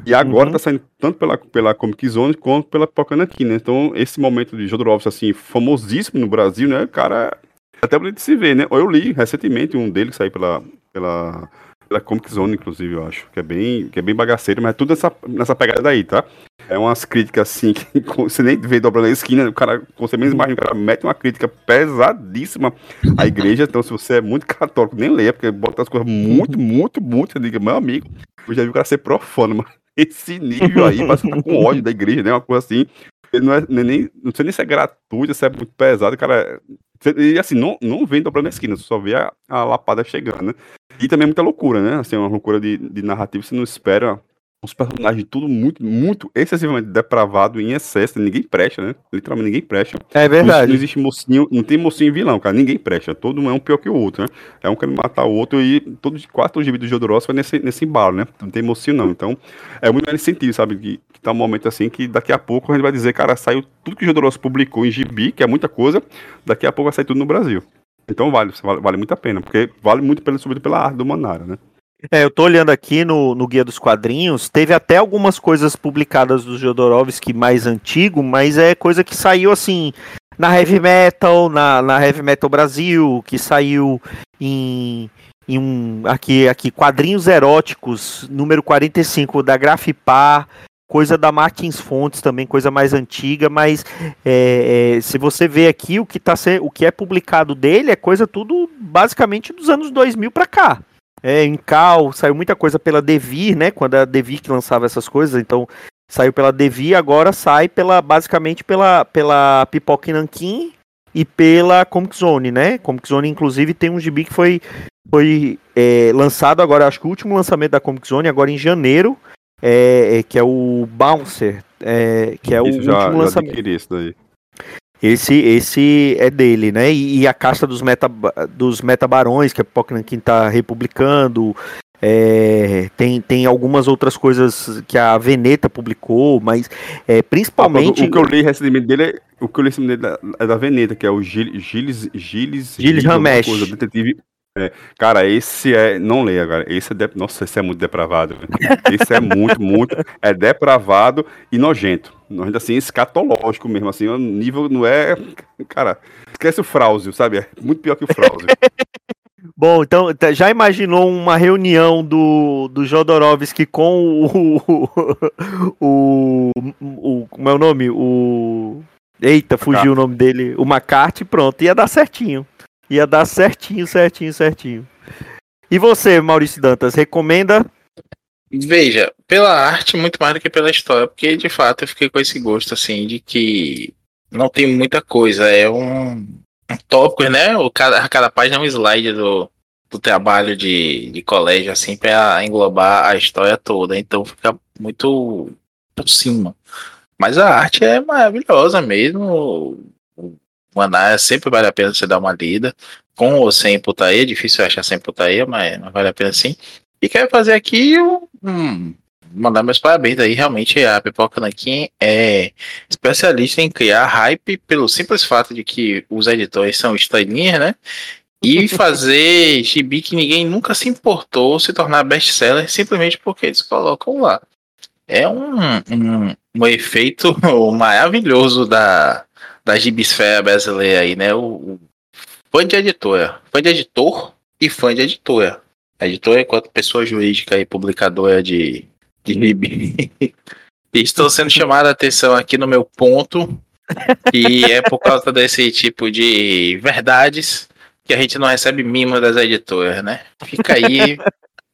E agora uhum. tá saindo tanto pela, pela Comic Zone quanto pela Pocanaki, né? Então esse momento de Jodorowsky, assim, famosíssimo no Brasil, né? Cara, até bonito de se ver, né? Eu li recentemente um dele que saiu pela, pela da Comic Zone, inclusive, eu acho. Que é bem, que é bem bagaceiro, mas é tudo nessa, nessa pegada daí, tá? É umas críticas assim que você nem vê dobrando a esquina, o cara, com você mesmo imagina, o cara mete uma crítica pesadíssima à igreja. Então, se você é muito católico, nem leia, porque bota as coisas muito, muito, muito. Você diga, meu amigo, eu já vi o cara ser profano, mas esse nível aí, que tá com ódio da igreja, né? Uma coisa assim. Ele não, é, nem, não sei nem se é gratuito, se é muito pesado, cara. E assim, não, não vem dobrando a esquina, você só vê a, a lapada chegando, né? E também é muita loucura, né? Assim, uma loucura de, de narrativa, você não espera os personagens tudo muito, muito excessivamente depravado em excesso, ninguém presta, né? Literalmente ninguém presta. É verdade. Não, não, existe mocinho, não tem mocinho e vilão, cara, ninguém presta. Todo um é um pior que o outro, né? É um querendo matar o outro e todo, quase todo gibi do Jodorowsky vai nesse, nesse embalo, né? Não tem mocinho não. Então, é muito nesse sentido, sabe? Que, que tá um momento assim que daqui a pouco a gente vai dizer, cara, saiu tudo que o Jodorowsky publicou em gibi, que é muita coisa, daqui a pouco vai sair tudo no Brasil. Então vale, vale, vale muito a pena, porque vale muito pelo, sobretudo pela arte do Manara, né? É, eu tô olhando aqui no, no Guia dos Quadrinhos, teve até algumas coisas publicadas do Jodorowsky mais antigo, mas é coisa que saiu assim na Heavy Metal, na, na Heavy Metal Brasil, que saiu em, em um aqui aqui quadrinhos eróticos, número 45 da Grafipar, coisa da Martins Fontes também, coisa mais antiga, mas é, é, se você vê aqui o que tá o que é publicado dele é coisa tudo basicamente dos anos 2000 para cá. É, em Cal, saiu muita coisa pela Devir, né? Quando a Devir que lançava essas coisas, então saiu pela Devir, agora sai pela basicamente pela pela Pipoca Nankin e pela Comic Zone, né? Comic Zone inclusive tem um gibi que foi foi é, lançado agora, acho que o último lançamento da Comic Zone agora em janeiro, é, é que é o Bouncer, é, que é o já, último lançamento. Isso daí. Esse, esse é dele, né? E, e, a casta dos, meta, dos metabarões, que a Pokémon tá republicando. É, tem, tem algumas outras coisas que a Veneta publicou, mas é, principalmente. o, que eu li recentemente dele é, o que eu li recentemente é da, é da Veneta, que é o Gilles Gilles Gilles, Gilles Ramesh. detetive é, cara, esse é. Não leia, cara. Esse é. De, nossa, esse é muito depravado. Esse é muito, muito. É depravado e nojento. Nojento assim, escatológico mesmo. Assim, o nível não é. Cara, esquece o Frauzio, sabe? É muito pior que o Frauzio. Bom, então tá, já imaginou uma reunião do, do Jodorowsky com o, o, o, o. Como é o nome? O. Eita, fugiu o nome dele. O McCarthy, pronto, ia dar certinho. Ia dar certinho, certinho, certinho. E você, Maurício Dantas, recomenda? Veja, pela arte muito mais do que pela história, porque de fato eu fiquei com esse gosto assim de que não tem muita coisa, é um, um tópico, né? O cada, cada página é um slide do, do trabalho de, de colégio, assim, para englobar a história toda, então fica muito por cima. Mas a arte é maravilhosa mesmo. O Aná sempre vale a pena você dar uma lida. Com ou sem putaria, é difícil achar sem putaria, mas vale a pena sim. E quero fazer aqui um, mandar meus parabéns aí. Realmente a Pipoca Nankin é especialista em criar hype pelo simples fato de que os editores são estrelinhas, né? E fazer gibi que ninguém nunca se importou se tornar best-seller simplesmente porque eles colocam lá. É um, um, um efeito maravilhoso da, da gibisfera brasileira aí, né? O, o fã de editora, fã de editor e fã de editora. Editora enquanto pessoa jurídica e publicadora de, de gibi. Estou sendo chamado a atenção aqui no meu ponto, e é por causa desse tipo de verdades que a gente não recebe mimo das editoras, né? Fica aí,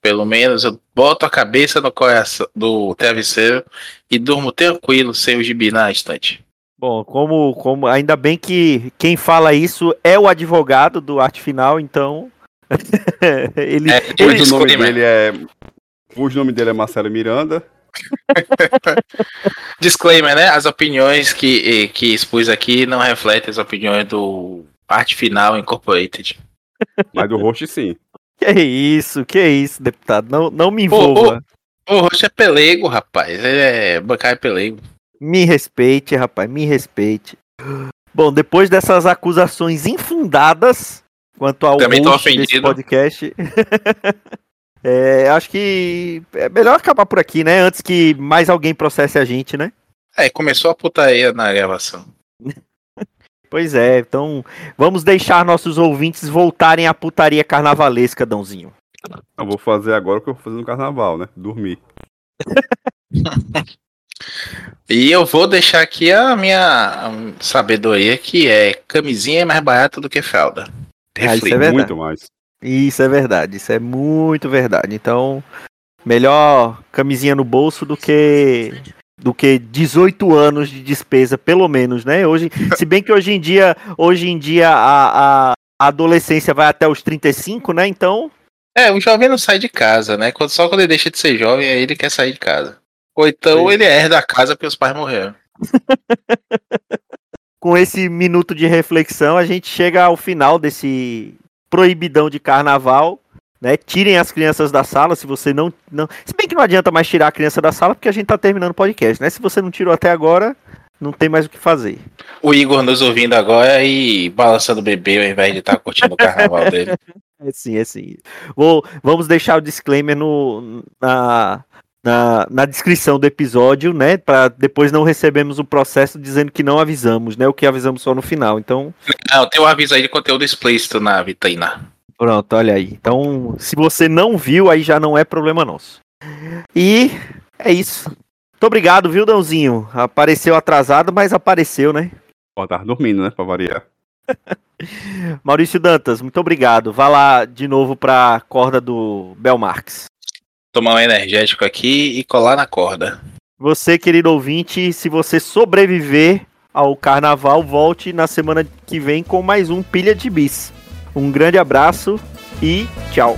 pelo menos eu boto a cabeça no coração do travesseiro e durmo tranquilo sem o gibi na estante. Bom, como, como ainda bem que quem fala isso é o advogado do arte final, então ele, é, ele o nome dele é o nome dele é Marcelo Miranda. Disclaimer, né? As opiniões que, que expus aqui não refletem as opiniões do Arte Final Incorporated. Mas do host sim. Que isso, que isso, deputado. Não, não me envolva. O, o, o host é pelego, rapaz. Ele é bancário pelego. Me respeite, rapaz, me respeite. Bom, depois dessas acusações infundadas quanto ao Também host desse podcast, é, acho que é melhor acabar por aqui, né? Antes que mais alguém processe a gente, né? É, começou a putaria na gravação. pois é, então vamos deixar nossos ouvintes voltarem à putaria carnavalesca, Dãozinho. Eu vou fazer agora o que eu vou fazer no carnaval, né? Dormir. E eu vou deixar aqui a minha sabedoria, que é camisinha é mais barata do que fralda. Ah, isso é verdade. Muito mais. Isso é verdade, isso é muito verdade. Então, melhor camisinha no bolso do que do que 18 anos de despesa, pelo menos, né? Hoje, se bem que hoje em dia, hoje em dia a, a, adolescência vai até os 35, né? Então, é, o jovem não sai de casa, né? Só quando ele deixa de ser jovem, aí ele quer sair de casa. Ou então ele herda a casa porque os pais morreram. Com esse minuto de reflexão, a gente chega ao final desse proibidão de carnaval. Né? Tirem as crianças da sala, se você não, não. Se bem que não adianta mais tirar a criança da sala, porque a gente tá terminando o podcast, né? Se você não tirou até agora, não tem mais o que fazer. O Igor nos ouvindo agora e balançando o bebê ao invés de estar tá curtindo o carnaval dele. É sim, é sim. Vou, vamos deixar o disclaimer no, na, na, na descrição do episódio, né? Para depois não recebemos o processo dizendo que não avisamos, né? O que avisamos só no final. Então. Não, tem um aviso aí de conteúdo explícito na vitrina. Pronto, olha aí. Então, se você não viu, aí já não é problema nosso. E é isso. Muito obrigado, viu, Dãozinho? Apareceu atrasado, mas apareceu, né? Pô, tava dormindo, né? Pra variar. Maurício Dantas, muito obrigado. Vá lá de novo pra corda do Belmarx tomar um energético aqui e colar na corda. Você, querido ouvinte, se você sobreviver ao carnaval, volte na semana que vem com mais um Pilha de Bis. Um grande abraço e tchau.